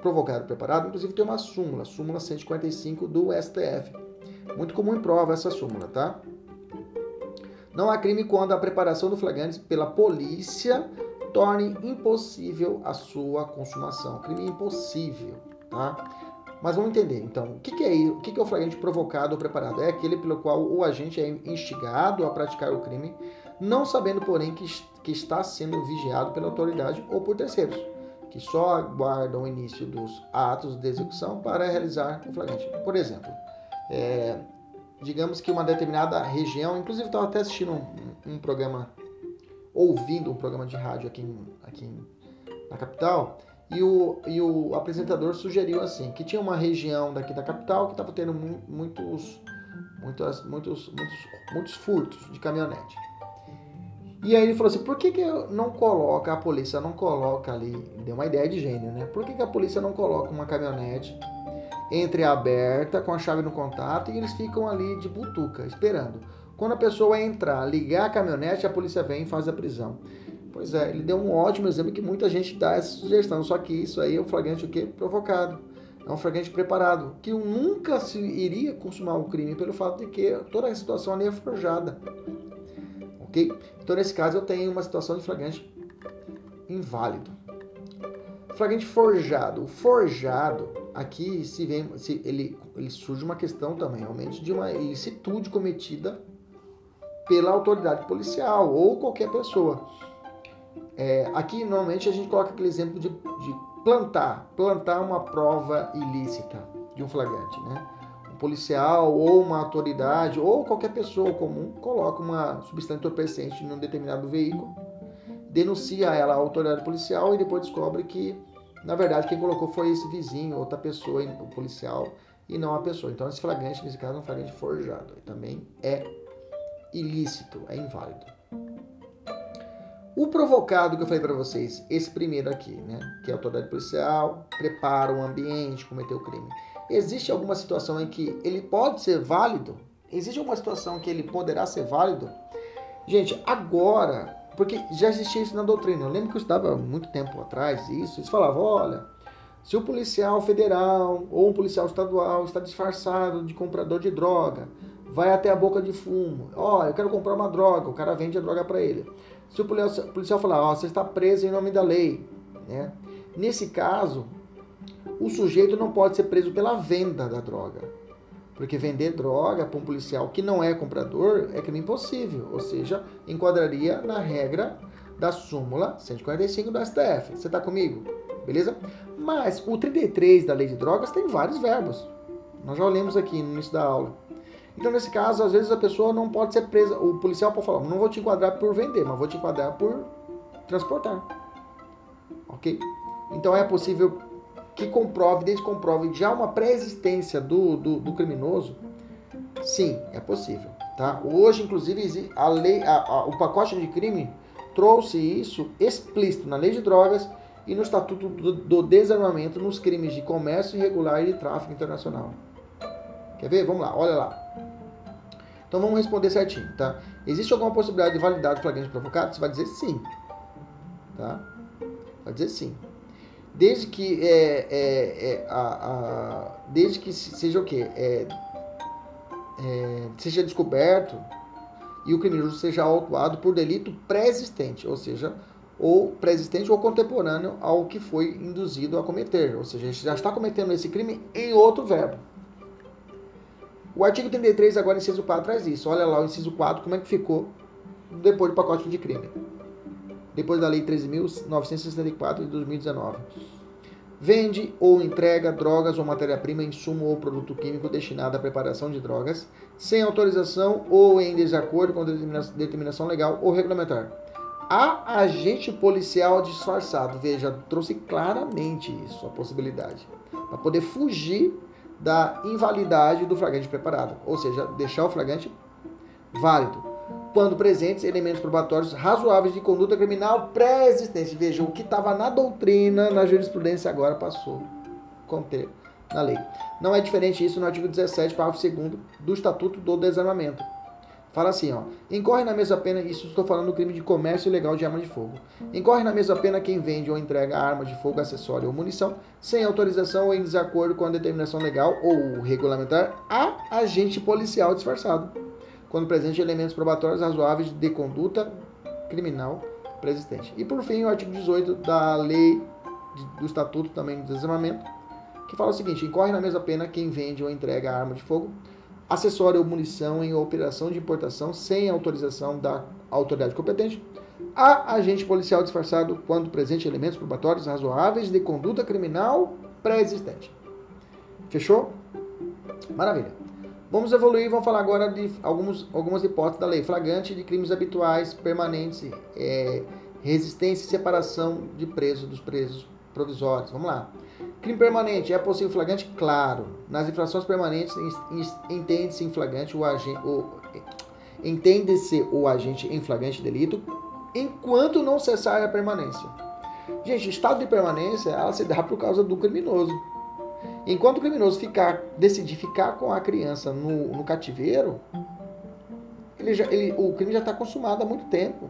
provocado ou preparado, inclusive tem uma súmula, súmula 145 do STF. Muito comum em prova essa súmula, tá? Não há crime quando a preparação do flagrante pela polícia torne impossível a sua consumação. Crime impossível, tá? Mas vamos entender, então, o que, que é o que, que é o flagrante provocado ou preparado? É aquele pelo qual o agente é instigado a praticar o crime, não sabendo, porém, que, que está sendo vigiado pela autoridade ou por terceiros, que só aguardam o início dos atos de execução para realizar o flagrante. Por exemplo, é, digamos que uma determinada região, inclusive estava até assistindo um, um, programa, ouvindo um programa de rádio aqui, aqui na capital, e o, e o apresentador sugeriu assim, que tinha uma região daqui da capital que estava tendo muitos, muitos, muitos, muitos, muitos furtos de caminhonete. E aí ele falou assim, por que, que não coloca, a polícia não coloca ali, deu uma ideia de gênio, né? Por que, que a polícia não coloca uma caminhonete entreaberta, com a chave no contato, e eles ficam ali de butuca, esperando. Quando a pessoa entrar, ligar a caminhonete, a polícia vem e faz a prisão. Pois é, ele deu um ótimo exemplo que muita gente dá essa sugestão, só que isso aí é um flagrante o quê? Provocado. É um flagrante preparado, que nunca se iria consumar o crime pelo fato de que toda a situação ali é forjada. Ok? Então, nesse caso, eu tenho uma situação de flagrante inválido. Flagrante forjado. O forjado, aqui se vem, se ele, ele surge uma questão também, realmente, de uma ilicitude cometida pela autoridade policial ou qualquer pessoa. É, aqui normalmente a gente coloca aquele exemplo de, de, plantar, plantar uma prova ilícita de um flagrante, né? Um policial ou uma autoridade ou qualquer pessoa comum coloca uma substância entorpecente em um determinado veículo, denuncia ela à autoridade policial e depois descobre que na verdade quem colocou foi esse vizinho, outra pessoa, o policial e não a pessoa. Então esse flagrante nesse caso é um flagrante forjado, também é ilícito, é inválido. O provocado que eu falei para vocês, esse primeiro aqui, né, que é a autoridade policial, prepara o ambiente, cometeu o crime. Existe alguma situação em que ele pode ser válido? Existe alguma situação em que ele poderá ser válido? Gente, agora, porque já existia isso na doutrina. Eu lembro que eu estudava muito tempo atrás isso. Eles falavam, olha, se o policial federal ou um policial estadual está disfarçado de comprador de droga, vai até a boca de fumo. Ó, oh, eu quero comprar uma droga, o cara vende a droga para ele. Se o policial falar, ó, oh, você está preso em nome da lei, né? Nesse caso, o sujeito não pode ser preso pela venda da droga. Porque vender droga para um policial que não é comprador é crime impossível, ou seja, enquadraria na regra da súmula 145 do STF. Você está comigo? Beleza? Mas o 33 da lei de drogas tem vários verbos. Nós já lemos aqui no início da aula. Então, nesse caso, às vezes a pessoa não pode ser presa. O policial pode falar: não vou te enquadrar por vender, mas vou te enquadrar por transportar. Ok? Então, é possível que comprove, desde que comprove já uma pré-existência do, do, do criminoso. Sim, é possível. Tá? Hoje, inclusive, a lei, a, a, o pacote de crime trouxe isso explícito na lei de drogas e no Estatuto do, do Desarmamento nos crimes de comércio irregular e de tráfico internacional. Quer ver? Vamos lá, olha lá. Então vamos responder certinho, tá? Existe alguma possibilidade de validade do flagrante provocado? Você vai dizer sim, tá? Vai dizer sim. Desde que é, é, é a, a, desde que seja o quê? É, é, seja descoberto e o criminoso seja autuado por delito pré-existente, ou seja, ou pré-existente ou contemporâneo ao que foi induzido a cometer, ou seja, já está cometendo esse crime em outro verbo. O artigo 33, agora, inciso 4, traz isso. Olha lá o inciso 4, como é que ficou depois do pacote de crime. Depois da Lei 13.964 de 2019. Vende ou entrega drogas ou matéria-prima, insumo ou produto químico destinado à preparação de drogas, sem autorização ou em desacordo com determinação legal ou regulamentar. A agente policial disfarçado, veja, trouxe claramente isso, a possibilidade, para poder fugir da invalidade do flagrante preparado, ou seja, deixar o flagrante válido. Quando presentes elementos probatórios razoáveis de conduta criminal pré-existente. Veja, o que estava na doutrina, na jurisprudência, agora passou conter na lei. Não é diferente isso no artigo 17, parágrafo 2 do Estatuto do Desarmamento. Fala assim, ó. Incorre na mesma pena, isso estou falando do crime de comércio ilegal de arma de fogo. Incorre na mesma pena quem vende ou entrega arma de fogo, acessório ou munição, sem autorização ou em desacordo com a determinação legal ou regulamentar a agente policial disfarçado, quando presente elementos probatórios razoáveis de conduta criminal preexistente. E por fim, o artigo 18 da lei do Estatuto também do Desarmamento, que fala o seguinte: incorre na mesma pena quem vende ou entrega arma de fogo, acessório ou munição em operação de importação sem autorização da autoridade competente, a agente policial disfarçado quando presente elementos probatórios razoáveis de conduta criminal pré-existente. Fechou? Maravilha. Vamos evoluir, vamos falar agora de alguns, algumas hipóteses da lei. Flagrante de crimes habituais, permanentes, é, resistência e separação de presos dos presos provisórios. Vamos lá. Crime permanente. É possível flagrante? Claro. Nas infrações permanentes, entende-se em flagrante o agente. Entende-se o agente em flagrante delito enquanto não cessar a permanência. Gente, estado de permanência ela se dá por causa do criminoso. Enquanto o criminoso ficar, decidir ficar com a criança no, no cativeiro, ele já, ele, o crime já está consumado há muito tempo.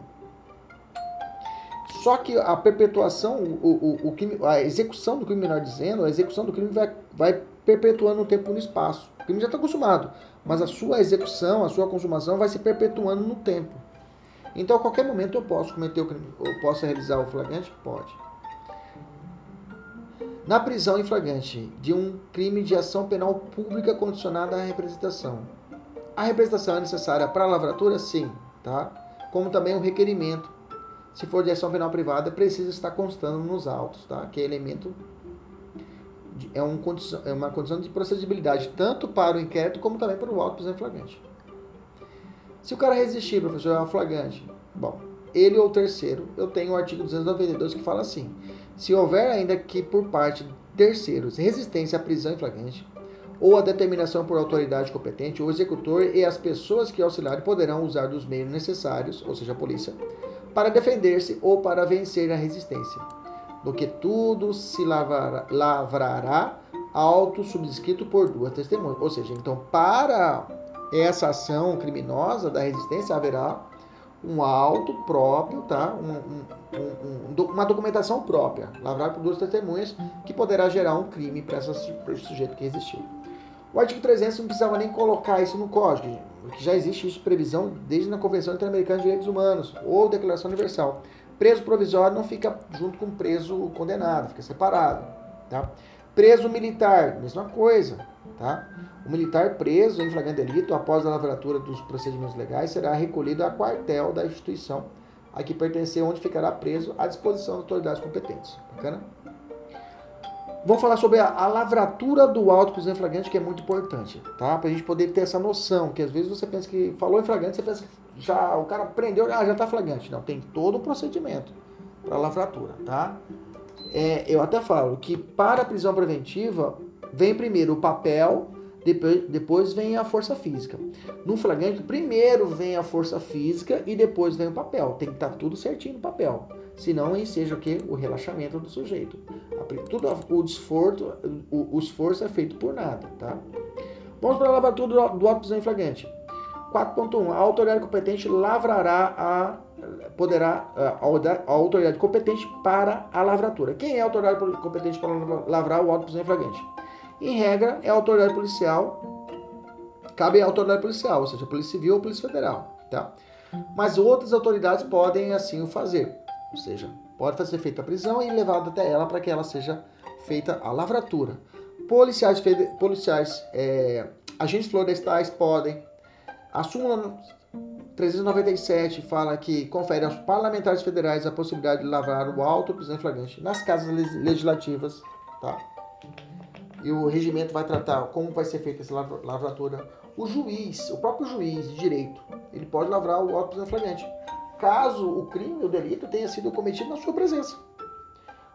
Só que a perpetuação, o, o, o crime, a execução do crime, menor dizendo, a execução do crime vai, vai perpetuando no tempo no espaço. O crime já está consumado, mas a sua execução, a sua consumação vai se perpetuando no tempo. Então, a qualquer momento eu posso cometer o crime, eu posso realizar o flagrante? Pode. Na prisão em flagrante de um crime de ação penal pública condicionada à representação. A representação é necessária para a lavratura? Sim, tá? Como também o requerimento se for de ação penal privada, precisa estar constando nos autos, tá? Que é elemento de, é, um condição, é uma condição de procedibilidade tanto para o inquérito como também para o auto prisão flagrante. Se o cara resistir, professor, é um flagrante. Bom, ele ou o terceiro, eu tenho o artigo 292 que fala assim: se houver ainda que por parte de terceiros resistência à prisão em flagrante ou a determinação por autoridade competente, o executor e as pessoas que auxiliarem poderão usar dos meios necessários, ou seja, a polícia, para defender-se ou para vencer a resistência, do que tudo se lavrará, lavrará auto subscrito por duas testemunhas. Ou seja, então, para essa ação criminosa da resistência haverá um auto próprio, tá? Um, um, um, uma documentação própria, lavrada por duas testemunhas, que poderá gerar um crime para esse sujeito que resistiu. O artigo 300 não precisava nem colocar isso no código, porque já existe isso previsão desde na Convenção Interamericana de Direitos Humanos ou Declaração Universal. Preso provisório não fica junto com preso condenado, fica separado, tá? Preso militar, mesma coisa, tá? O militar preso em flagrante delito após a lavratura dos procedimentos legais será recolhido a quartel da instituição a que pertencer, onde ficará preso à disposição das autoridades competentes. Bacana? Falar sobre a, a lavratura do auto prisão em flagrante, que é muito importante, tá? Pra gente poder ter essa noção, que às vezes você pensa que falou em flagrante, você pensa já, o cara prendeu, ah, já tá flagrante. Não, tem todo o procedimento para lavratura, tá? É, eu até falo que para a prisão preventiva, vem primeiro o papel, depois, depois vem a força física. No flagrante, primeiro vem a força física e depois vem o papel. Tem que estar tá tudo certinho no papel. Senão, aí seja o que? O relaxamento do sujeito. Tudo o esforço, o, o esforço é feito por nada, tá? Vamos para a lavratura do, do em flagrante. 4.1. A autoridade competente lavrará a poderá a, a autoridade competente para a lavratura. Quem é a autoridade competente para lavrar o auto em flagrante? Em regra, é a autoridade policial, cabe à autoridade policial, ou seja, Polícia Civil ou Polícia Federal, tá? Mas outras autoridades podem assim o fazer, ou seja, pode fazer feita a prisão e levado até ela para que ela seja feita a lavratura. Policiais, policiais é, agentes florestais podem. A súmula 397 fala que confere aos parlamentares federais a possibilidade de lavrar o auto prisão flagrante nas casas legislativas, tá? E o regimento vai tratar como vai ser feita essa lavratura. O juiz, o próprio juiz de direito, ele pode lavrar o auto flagrante, caso o crime, o delito tenha sido cometido na sua presença.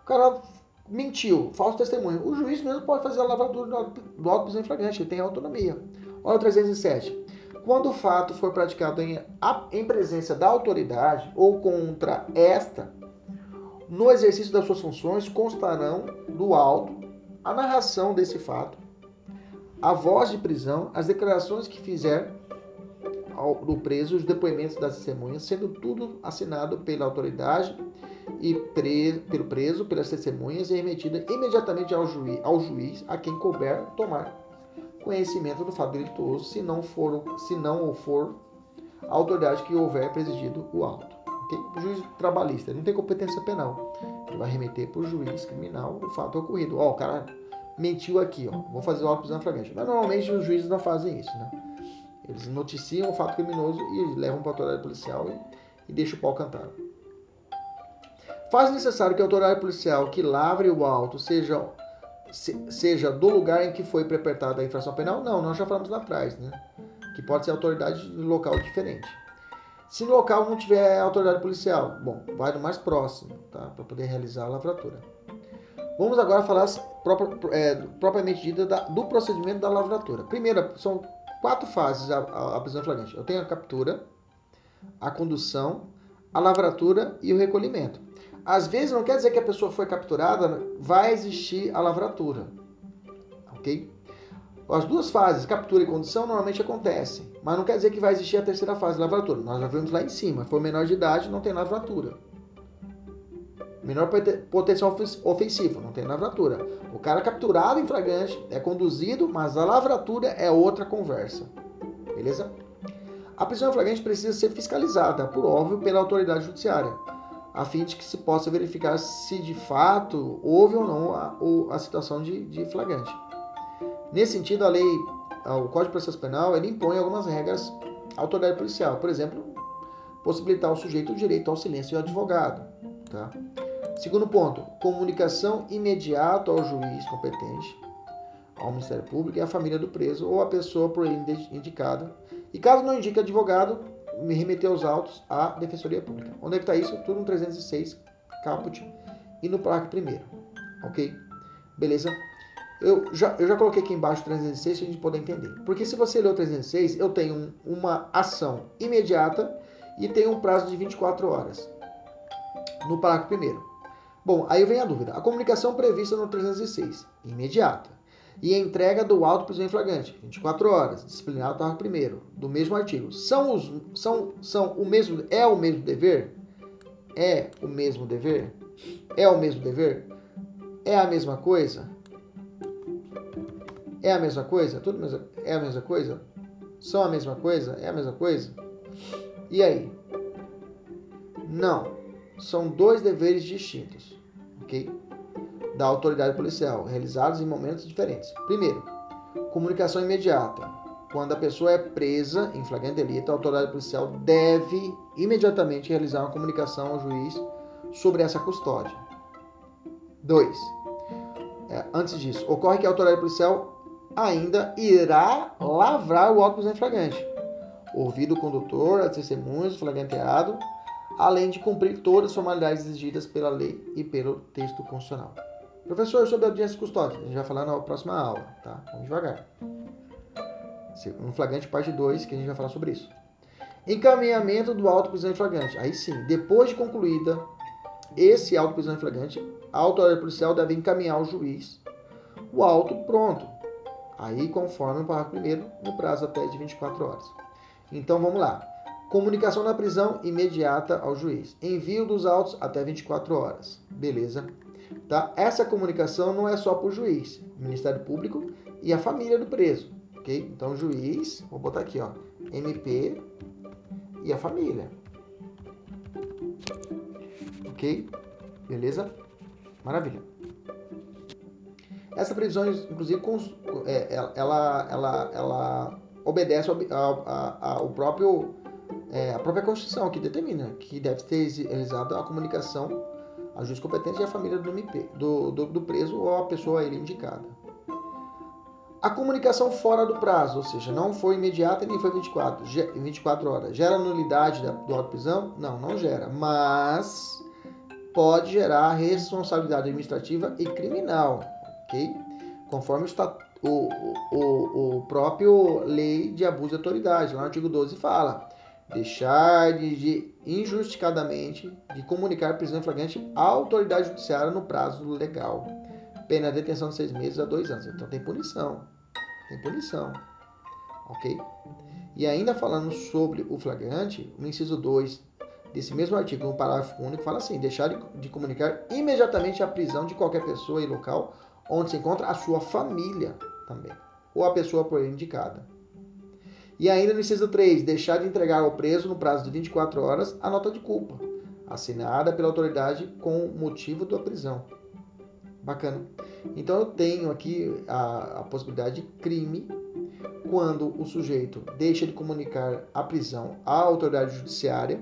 O cara mentiu, falso testemunho. O juiz mesmo pode fazer a lavratura do auto flagrante, ele tem autonomia. Olha o 307. Quando o fato for praticado em, em presença da autoridade ou contra esta, no exercício das suas funções constarão do auto a narração desse fato, a voz de prisão, as declarações que fizer do preso, os depoimentos das testemunhas, sendo tudo assinado pela autoridade e pre, pelo preso, pelas testemunhas e remetida imediatamente ao juiz, ao juiz a quem couber tomar conhecimento do fato delituoso, se não for, se não for a autoridade que houver presidido o auto. O juiz trabalhista não tem competência penal. Ele vai remeter para o juiz criminal o fato ocorrido. Ó, o cara mentiu aqui, ó. Vou fazer o auto prisão flagrante. Mas normalmente os juízes não fazem isso, né? Eles noticiam o fato criminoso e levam para a autoridade policial e, e deixam o pau cantar. Faz necessário que a autoridade policial que lavre o auto seja, se, seja do lugar em que foi perpetrada a infração penal? Não, nós já falamos lá atrás, né? Que pode ser autoridade de local diferente. Se no local não tiver autoridade policial, bom, vai no mais próximo, tá? Para poder realizar a lavratura. Vamos agora falar é, propriamente dita do procedimento da lavratura. Primeiro, são quatro fases a, a, a prisão flagrante. Eu tenho a captura, a condução, a lavratura e o recolhimento. Às vezes não quer dizer que a pessoa foi capturada, vai existir a lavratura. Ok? As duas fases, captura e condução, normalmente acontecem, mas não quer dizer que vai existir a terceira fase, lavratura. Nós já vimos lá em cima, for menor de idade, não tem lavratura. Menor potencial ofensivo, não tem lavratura. O cara capturado em flagrante é conduzido, mas a lavratura é outra conversa. Beleza? A prisão em flagrante precisa ser fiscalizada, por óbvio, pela autoridade judiciária, a fim de que se possa verificar se de fato houve ou não a, a situação de, de flagrante. Nesse sentido, a lei, o Código de Processo Penal, ele impõe algumas regras à autoridade policial. Por exemplo, possibilitar ao sujeito o direito ao silêncio ao advogado. Tá? Segundo ponto, comunicação imediata ao juiz competente, ao Ministério Público e à família do preso ou à pessoa por ele indicada. E caso não indique advogado, me remeter aos autos à Defensoria Pública. Onde é que está isso? Tudo no 306, caput e no plaque primeiro. Ok? Beleza? Eu já, eu já coloquei aqui embaixo o 306 para a gente poder entender. Porque se você ler o 306, eu tenho uma ação imediata e tenho um prazo de 24 horas. No parágrafo primeiro. Bom, aí vem a dúvida. A comunicação prevista no 306, imediata. E a entrega do auto prisão flagrante, 24 horas, disciplinado parágrafo primeiro, do mesmo artigo. São os são são o mesmo é o mesmo dever? É o mesmo dever? É o mesmo dever? É a mesma coisa? É a mesma coisa? Tudo mesmo, é a mesma coisa? São a mesma coisa? É a mesma coisa? E aí? Não. São dois deveres distintos, ok? Da autoridade policial, realizados em momentos diferentes. Primeiro, comunicação imediata. Quando a pessoa é presa em flagrante delito, a autoridade policial deve imediatamente realizar uma comunicação ao juiz sobre essa custódia. Dois, é, antes disso, ocorre que a autoridade policial ainda irá lavrar o óculos em flagrante. Ouvido o condutor, as testemunhas, o flagranteado, além de cumprir todas as formalidades exigidas pela lei e pelo texto constitucional. Professor, sobre a audiência custódia, a gente vai falar na próxima aula, tá? Vamos devagar. Um flagrante parte 2, que a gente vai falar sobre isso. Encaminhamento do auto prisão em flagrante. Aí sim, depois de concluída esse auto prisão em flagrante, a autoridade policial deve encaminhar ao juiz o auto pronto. Aí, conforme o parágrafo primeiro, no prazo até de 24 horas. Então, vamos lá. Comunicação da prisão imediata ao juiz. Envio dos autos até 24 horas. Beleza? Tá? Essa comunicação não é só para o juiz, Ministério Público e a família do preso. Ok? Então, juiz, vou botar aqui, ó, MP e a família. Ok? Beleza? Maravilha. Essa previsão, inclusive, é, ela, ela, ela obedece ao, ao, ao próprio é, a própria Constituição que determina que deve ter realizado a comunicação a juiz competente e a família do MP, do, do, do preso ou a pessoa a ele indicada. A comunicação fora do prazo, ou seja, não foi imediata nem foi 24, 24 horas. Gera nulidade da, do auto-prisão? Não, não gera. Mas pode gerar responsabilidade administrativa e criminal, ok? Conforme está o, o, o próprio lei de abuso de autoridade, lá no artigo 12 fala deixar de, injustificadamente de comunicar prisão flagrante à autoridade judiciária no prazo legal. Pena de detenção de seis meses a dois anos. Então tem punição. Tem punição. Ok? E ainda falando sobre o flagrante, no inciso 2 desse mesmo artigo, no parágrafo único, fala assim: deixar de, de comunicar imediatamente a prisão de qualquer pessoa e local onde se encontra a sua família também, ou a pessoa por ele indicada e ainda no inciso 3, deixar de entregar ao preso no prazo de 24 horas a nota de culpa, assinada pela autoridade com motivo da prisão. Bacana. Então eu tenho aqui a, a possibilidade de crime quando o sujeito deixa de comunicar a prisão à autoridade judiciária,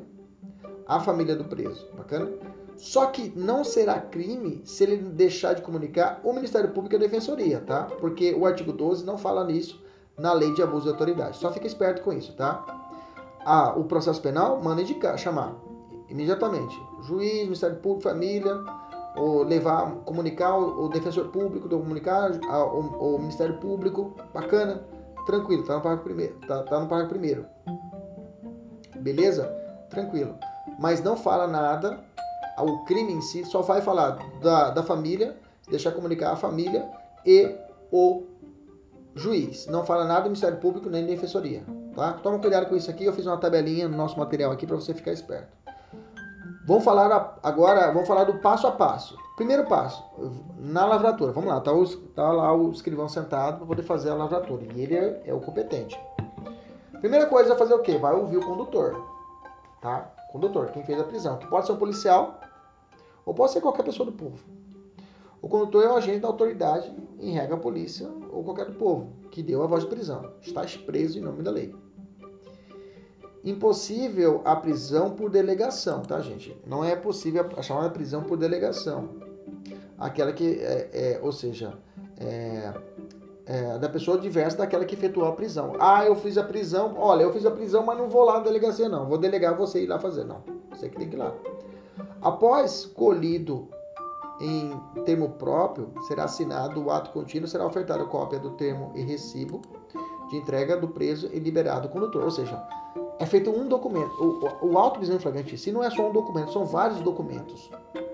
à família do preso. Bacana? Só que não será crime se ele deixar de comunicar o Ministério Público e a Defensoria, tá? Porque o artigo 12 não fala nisso na lei de abuso de autoridade. Só fica esperto com isso, tá? Ah, o processo penal manda indicar, chamar imediatamente. Juiz, Ministério Público, família, ou levar, comunicar o, defensor público, comunicar o, Ministério Público, bacana, tranquilo, tá no parágrafo primeiro, tá, tá no parágrafo primeiro. Beleza? Tranquilo. Mas não fala nada, o crime em si só vai falar da, da família, deixar comunicar a família e o juiz. Não fala nada do Ministério Público nem da Defensoria. Tá? Toma cuidado com isso aqui. Eu fiz uma tabelinha no nosso material aqui para você ficar esperto. Vamos falar agora, vamos falar do passo a passo. Primeiro passo, na lavratura. Vamos lá, tá, o, tá lá o escrivão sentado para poder fazer a lavratura. E ele é, é, o competente. Primeira coisa é fazer o quê? Vai ouvir o condutor. Tá? Condutor, quem fez a prisão. Que pode ser um policial ou pode ser qualquer pessoa do povo. O condutor é o agente da autoridade, em regra a polícia ou qualquer povo, que deu a voz de prisão. Estás preso em nome da lei. Impossível a prisão por delegação, tá, gente? Não é possível a chamada prisão por delegação. Aquela que, é, é ou seja, é, é, da pessoa diversa daquela que efetuou a prisão. Ah, eu fiz a prisão, olha, eu fiz a prisão, mas não vou lá na delegacia, não. Vou delegar você ir lá fazer. Não, você que tem que ir lá. Após colhido em termo próprio, será assinado o ato contínuo, será ofertada cópia do termo e recibo de entrega do preso e liberado o condutor. Ou seja, é feito um documento. O, o auto prisão flagrante se não é só um documento, são vários documentos.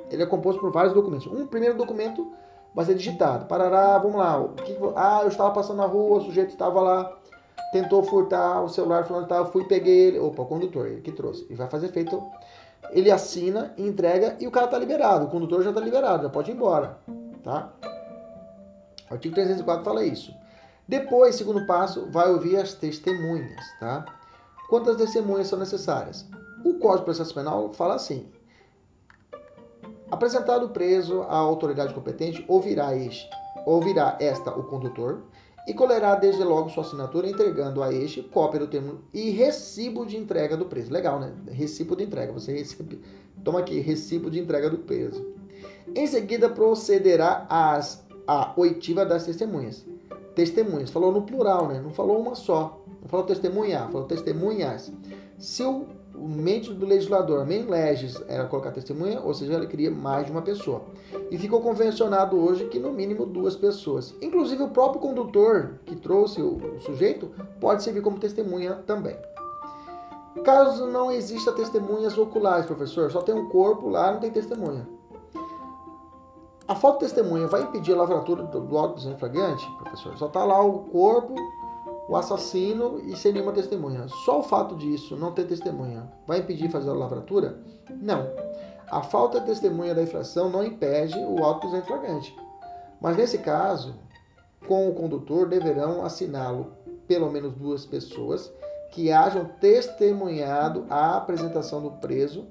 Ele é composto por vários documentos. Um primeiro documento vai ser digitado. Parará, vamos lá. Que, ah, eu estava passando na rua, o sujeito estava lá, tentou furtar o celular, falando tal, fui, peguei ele. Opa, o condutor, ele que trouxe. E vai fazer feito ele assina, entrega e o cara está liberado. O condutor já está liberado, já pode ir embora. Tá? O artigo 304 fala isso. Depois, segundo passo, vai ouvir as testemunhas. Tá? Quantas testemunhas são necessárias? O Código de Processo Penal fala assim: apresentado o preso à autoridade competente, ouvirá este, ouvirá esta o condutor e colherá desde logo sua assinatura, entregando a este cópia do termo e recibo de entrega do preso. Legal, né? Recibo de entrega. Você recebe, toma aqui, recibo de entrega do preso. Em seguida, procederá às, à oitiva das testemunhas. Testemunhas. Falou no plural, né? Não falou uma só. Não falou testemunha, falou testemunhas. Se o, o mente do legislador, main legis, era colocar testemunha, ou seja, ele queria mais de uma pessoa. E ficou convencionado hoje que no mínimo duas pessoas. Inclusive o próprio condutor que trouxe o, sujeito pode servir como testemunha também. Caso não exista testemunhas oculares, professor, só tem um corpo lá, não tem testemunha. A de testemunha vai impedir a lavratura do, do auto em flagrante, professor? Só está lá o corpo, o assassino e sem nenhuma testemunha. Só o fato disso, não ter testemunha, vai impedir fazer a lavratura? Não. A falta de testemunha da infração não impede o auto em flagrante. Mas nesse caso, com o condutor deverão assiná-lo pelo menos duas pessoas que hajam testemunhado a apresentação do preso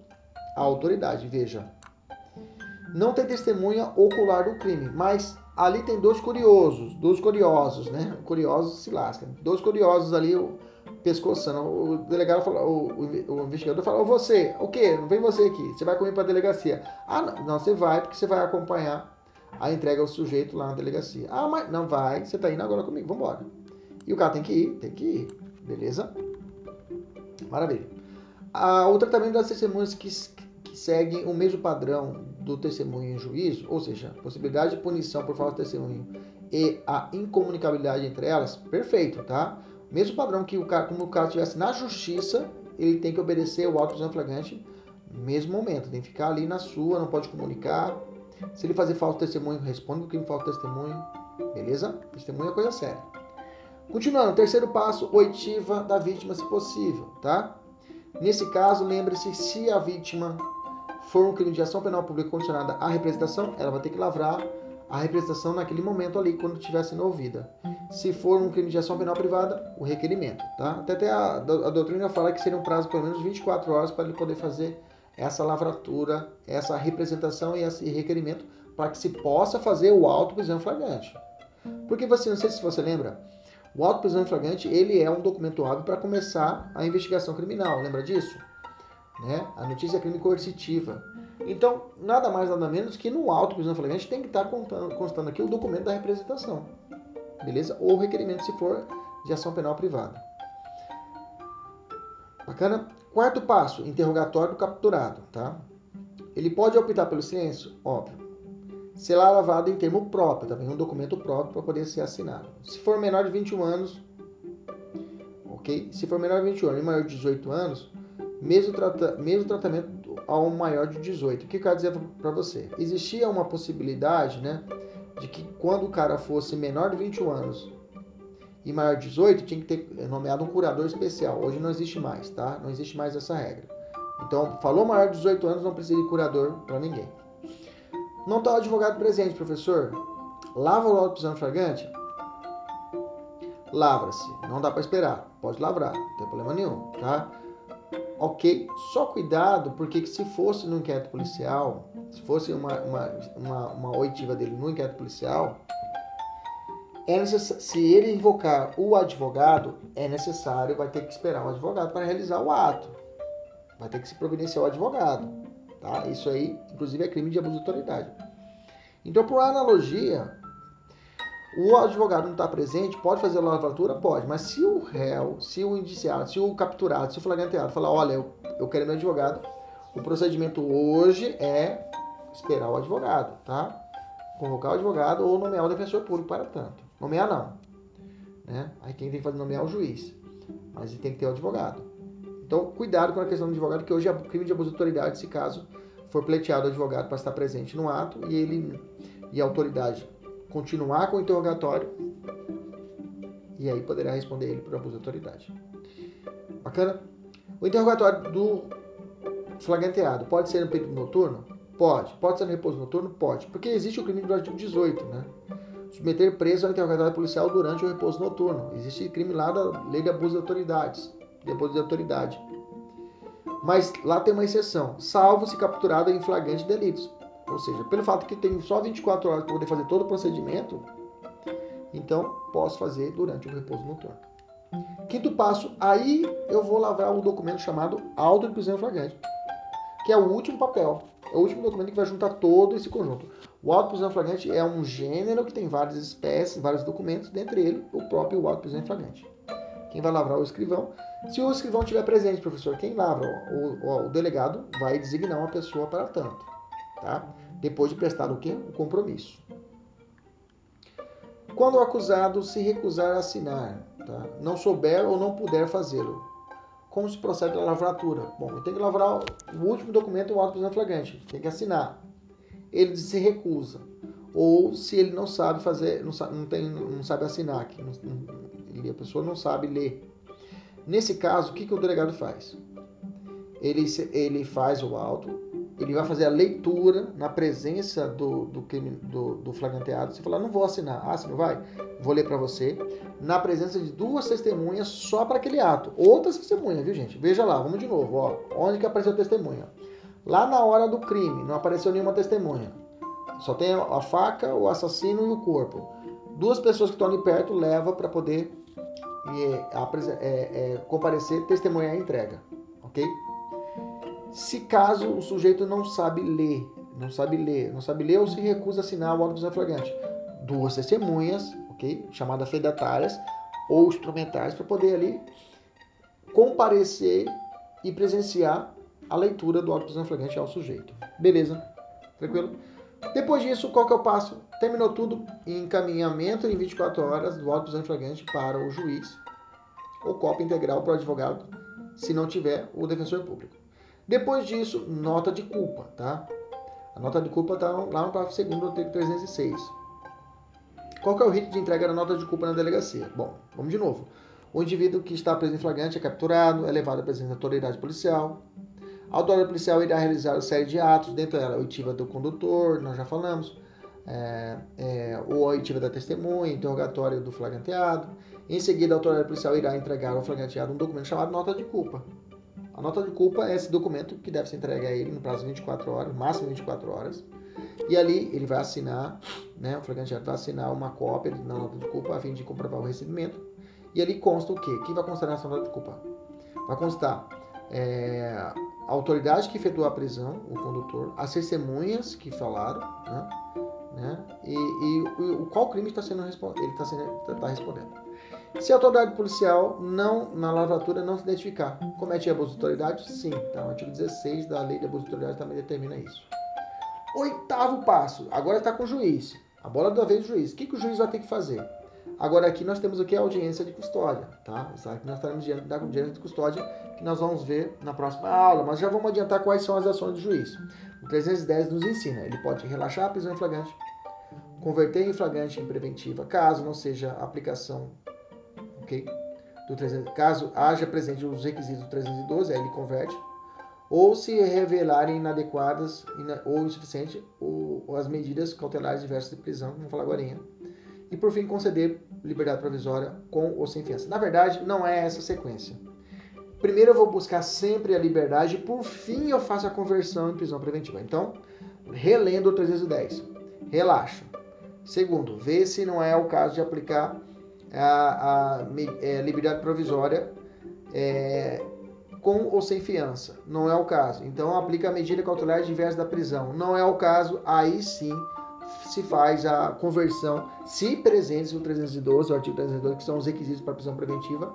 à autoridade. Veja, não tem testemunha ocular do crime, mas ali tem dois curiosos, dois curiosos, né? Curiosos se lascam. Dois curiosos ali pescoçando. O delegado falou, o, o, investigador falou: "Você, o quê? Não vem você aqui. Você vai comigo para a delegacia?" "Ah, não, não, você vai porque você vai acompanhar a entrega ao sujeito lá na delegacia." "Ah, mas não vai, você está indo agora comigo. Vamos embora." E o cara tem que ir, tem que ir. Beleza? Maravilha. Ah, o tratamento das testemunhas que seguem o mesmo padrão do testemunho em juízo, ou seja, possibilidade de punição por falta de testemunho e a incomunicabilidade entre elas, perfeito, tá? Mesmo padrão que o cara, como o cara estivesse na justiça, ele tem que obedecer o auto flagrante no mesmo momento, tem que ficar ali na sua, não pode comunicar. Se ele fazer falta de testemunho, responde o crime falta de testemunho, beleza? Testemunho é coisa séria. Continuando, terceiro passo, oitiva da vítima, se possível, tá? Nesse caso, lembre-se, se a vítima for um crime de ação penal pública condicionada à representação, ela vai ter que lavrar a representação naquele momento ali, quando estiver sendo ouvida. Se for um crime de ação penal privada, o requerimento, tá? Até, até a, a doutrina fala que seria um prazo de pelo menos 24 horas para ele poder fazer essa lavratura, essa representação e esse requerimento, para que se possa fazer o auto prisão flagrante. Porque você, não sei se você lembra, o auto prisão flagrante, ele é um documento hábil para começar a investigação criminal, lembra disso? Né? A notícia é crime coercitiva. Então, nada mais, nada menos que no auto prisão flagrante tem que estar tá contando, constando aqui o documento da representação. Beleza? Ou requerimento se for de ação penal privada. Bacana? Quarto passo, interrogatório do capturado, tá? Ele pode optar pelo silêncio? Óbvio. Será lavado em termo próprio, também um documento próprio para poder ser assinado. Se for menor de 21 anos, ok? Se for menor de 21 anos e maior de 18 anos, mesmo, trata, mesmo tratamento ao maior de 18. O que eu quero dizer para você? Existia uma possibilidade, né, de que quando o cara fosse menor de 21 anos e maior de 18, tinha que ter nomeado um curador especial. Hoje não existe mais, tá? Não existe mais essa regra. Então, falou maior de 18 anos, não precisa de curador para ninguém. Não está o advogado presente, professor? Lava o laudo prisão flagrante? Lavra-se. Não dá para esperar. Pode lavrar, não tem problema nenhum, tá? Ok, só cuidado, porque se fosse no inquérito policial, se fosse uma, uma, uma, uma oitiva dele no inquérito policial, é se ele invocar o advogado, é necessário, vai ter que esperar o advogado para realizar o ato. Vai ter que se providenciar o advogado. Tá? Isso aí, inclusive, é crime de abuso de autoridade. Então, por analogia, o advogado não está presente, pode fazer a lavratura? Pode, mas se o réu, se o indiciado, se o capturado, se o flagranteado falar, olha, eu, eu quero meu advogado, o procedimento hoje é esperar o advogado, tá? Convocar o advogado ou nomear o defensor público para tanto. Nomear não. Né? Aí quem tem que fazer nomear é o juiz. Mas ele tem que ter o advogado. Então, cuidado com a questão do advogado, que hoje é crime de abuso de autoridade, se caso for pleiteado o advogado para estar presente no ato e ele e a autoridade continuar com o interrogatório e aí poderá responder ele por abuso de autoridade. Bacana? O interrogatório do flagranteado pode ser no período noturno? Pode. Pode ser no repouso noturno? Pode. Porque existe o crime do artigo 18, né? Submeter preso ao interrogatório policial durante o repouso noturno. Existe crime lá da lei de abuso de autoridades. De abuso de autoridade. Mas lá tem uma exceção, salvo se capturado em flagrante delitos. Ou seja, pelo fato que tenho só 24 horas para poder fazer todo o procedimento, então posso fazer durante o repouso noturno. Quinto passo, aí eu vou lavrar um documento chamado auto de prisão flagrante, que é o último papel, é o último documento que vai juntar todo esse conjunto. O auto de prisão flagrante é um gênero que tem várias espécies, vários documentos, dentre eles o próprio auto de prisão flagrante. Quem vai lavrar é o escrivão. Se o escrivão estiver presente, professor, quem lavra? O, o, o, delegado vai designar uma pessoa para tanto, tá? Depois de prestar o quê? O compromisso. Quando o acusado se recusar a assinar, tá? não souber ou não puder fazê-lo, como se procede a lavratura? Bom, eu tenho que lavrar o último documento, o auto prisão flagrante. Tem que assinar. Ele se recusa. Ou se ele não sabe fazer, não sabe, não tem, não sabe assinar, que não, a pessoa não sabe ler. Nesse caso, o que, que o delegado faz? Ele, ele faz o auto, ele vai fazer a leitura na presença do, do, do, do flagranteado. Você fala, não vou assinar. Ah, você não vai? Vou ler para você. Na presença de duas testemunhas só para aquele ato. Outras testemunhas, viu, gente? Veja lá, vamos de novo. Ó, onde que apareceu a testemunha? Lá na hora do crime, não apareceu nenhuma testemunha. Só tem a faca, o assassino e o corpo. Duas pessoas que estão ali perto leva para poder é, é, é, comparecer, testemunhar a entrega. Ok? Se caso o sujeito não sabe ler, não sabe ler, não sabe ler ou se recusa a assinar o auto flagrante, duas testemunhas, ok? Chamadas fedatárias ou instrumentais para poder ali comparecer e presenciar a leitura do auto flagrante ao sujeito. Beleza? Tranquilo? Depois disso, qual que é o passo? Terminou tudo em encaminhamento em 24 horas do auto flagrante para o juiz ou cópia integral para o advogado, se não tiver o defensor público. Depois disso, nota de culpa, tá? A nota de culpa está lá no parágrafo 2 do artigo 306. Qual que é o rito de entrega da nota de culpa na delegacia? Bom, vamos de novo. O indivíduo que está preso em flagrante é capturado, é levado à presença da autoridade policial. A autoridade policial irá realizar uma série de atos, dentro dela a oitiva do condutor, nós já falamos, é, é, ou a oitiva da testemunha, interrogatório do flagranteado. Em seguida, a autoridade policial irá entregar ao flagranteado um documento chamado nota de culpa. A nota de culpa é esse documento que deve ser entregue a ele no prazo de 24 horas, máximo 24 horas. E ali ele vai assinar, né, o flagrante vai assinar uma cópia da nota de culpa a fim de comprovar o recebimento. E ali consta o quê? O que vai constar nessa nota de culpa? Vai constar é, a autoridade que efetuou a prisão, o condutor, as testemunhas que falaram, né, né, e, e, e qual crime está sendo ele está tá, tá respondendo. Se a autoridade policial não, na lavratura, não se identificar, comete abuso de autoridade? Sim. Então, o artigo 16 da lei de abuso de autoridade também determina isso. Oitavo passo. Agora está com o juiz. A bola da vez do juiz. O que, que o juiz vai ter que fazer? Agora aqui nós temos o que? A audiência de custódia, tá? Aqui nós estaremos diante da audiência de custódia, que nós vamos ver na próxima aula, mas já vamos adiantar quais são as ações do juiz. O 310 nos ensina, ele pode relaxar a prisão em flagrante, converter em flagrante em preventiva, caso não seja aplicação ok? Do 300, caso haja presente os requisitos do 312, aí ele converte. Ou se revelarem inadequadas ou insuficientes ou, ou as medidas cautelares diversas de prisão, vamos falar agora. E por fim, conceder liberdade provisória com ou sem fiança. Na verdade, não é essa sequência. Primeiro eu vou buscar sempre a liberdade e por fim eu faço a conversão em prisão preventiva. Então, relendo o 310, relaxa. Segundo, vê se não é o caso de aplicar a, a, é, liberdade provisória é, com ou sem fiança. Não é o caso. Então aplica a medida cautelar diversa da prisão. Não é o caso, aí sim se faz a conversão, se presentes o 312, o artigo 312, que são os requisitos para a prisão preventiva,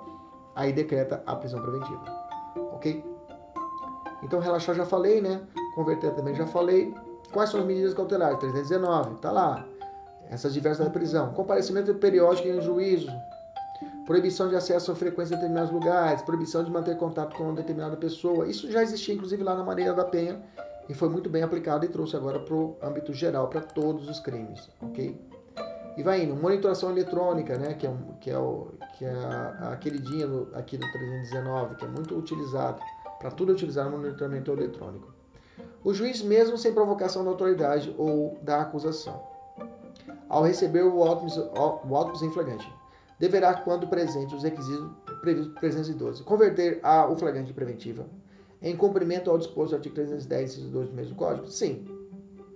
aí decreta a prisão preventiva. Ok? Então relaxar já falei, né? Converter também já falei. Quais são as medidas cautelares? 319, tá lá essas diversas da prisão. Comparecimento periódico em juízo, proibição de acesso à frequência em determinados lugares, proibição de manter contato com uma determinada pessoa. Isso já existia, inclusive, lá na Maneira da Penha e foi muito bem aplicado e trouxe agora para o âmbito geral, para todos os crimes, ok? E vai indo, monitoração eletrônica, né, que é, que é, o, que é a, a queridinha do, aqui do 319, que é muito utilizado, para tudo utilizar monitoramento eletrônico. O juiz, mesmo sem provocação da autoridade ou da acusação, ao receber o auto em flagrante. Deverá, quando presente os requisitos previstos por 312, converter a, o flagrante preventiva em cumprimento ao disposto do artigo 310, inciso 2 do mesmo código? Sim.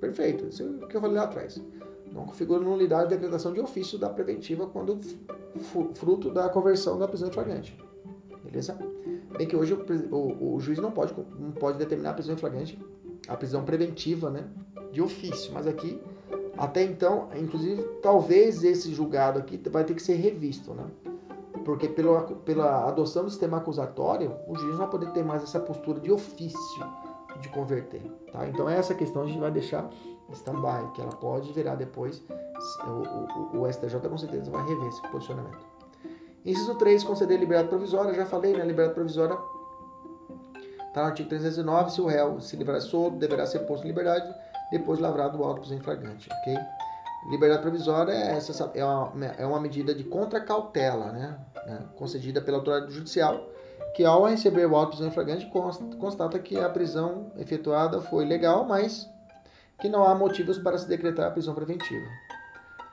Perfeito. Isso é o que eu falei lá atrás. Não configura nulidade de decretação de ofício da preventiva quando fruto da conversão da prisão em flagrante. Beleza? Bem que hoje o, o, o, juiz não pode, não pode determinar a prisão em flagrante, a prisão preventiva, né? De ofício. Mas aqui até então, inclusive, talvez esse julgado aqui vai ter que ser revisto, né? Porque pela, pela adoção do sistema acusatório, o juiz não vai poder ter mais essa postura de ofício de converter. Tá? Então essa questão a gente vai deixar stand-by, que ela pode virar depois, o, o, o, STJ com certeza vai rever esse posicionamento. Inciso 3, conceder liberdade provisória, já falei, né? Liberdade provisória está no artigo 309, se o réu se livrar solto, deverá ser posto em liberdade, depois lavrado o auto em flagrante, ok? Liberdade provisória é, essa, é, uma, é uma medida de contracautela, né? né? Concedida pela autoridade judicial, que ao receber o auto em flagrante constata que a prisão efetuada foi legal, mas que não há motivos para se decretar a prisão preventiva.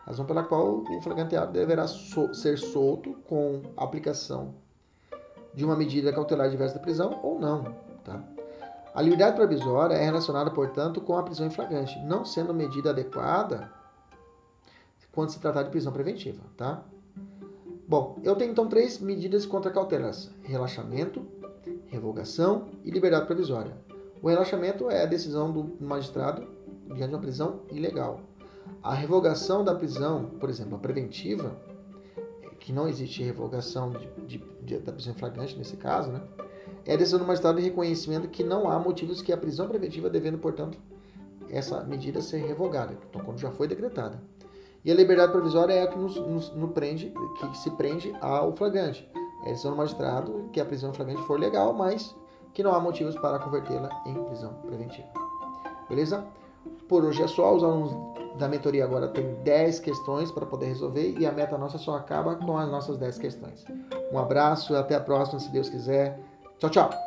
Razão pela qual o flagranteado deverá so ser solto com aplicação de uma medida cautelar diversa da prisão ou não. Tá? A liberdade provisória é relacionada, portanto, com a prisão em flagrante, não sendo medida adequada quando se tratar de prisão preventiva. Tá? Bom, eu tenho então três medidas contra cautelas: relaxamento, revogação e liberdade provisória. O relaxamento é a decisão do magistrado diante de uma prisão ilegal. A revogação da prisão, por exemplo, a preventiva, que não existe revogação de, de, de, da prisão flagrante nesse caso, né? É decisão do magistrado de reconhecimento que não há motivos que a prisão preventiva devendo, portanto, essa medida ser revogada, então quando já foi decretada. E a liberdade provisória é a que nos, nos, nos prende, que se prende ao flagrante. É decisão do magistrado que a prisão flagrante for legal, mas que não há motivos para convertê-la em prisão preventiva. Beleza? Por hoje é só. Os alunos da mentoria agora têm 10 questões para poder resolver e a meta nossa só acaba com as nossas 10 questões. Um abraço e até a próxima, se Deus quiser. Tchau, tchau!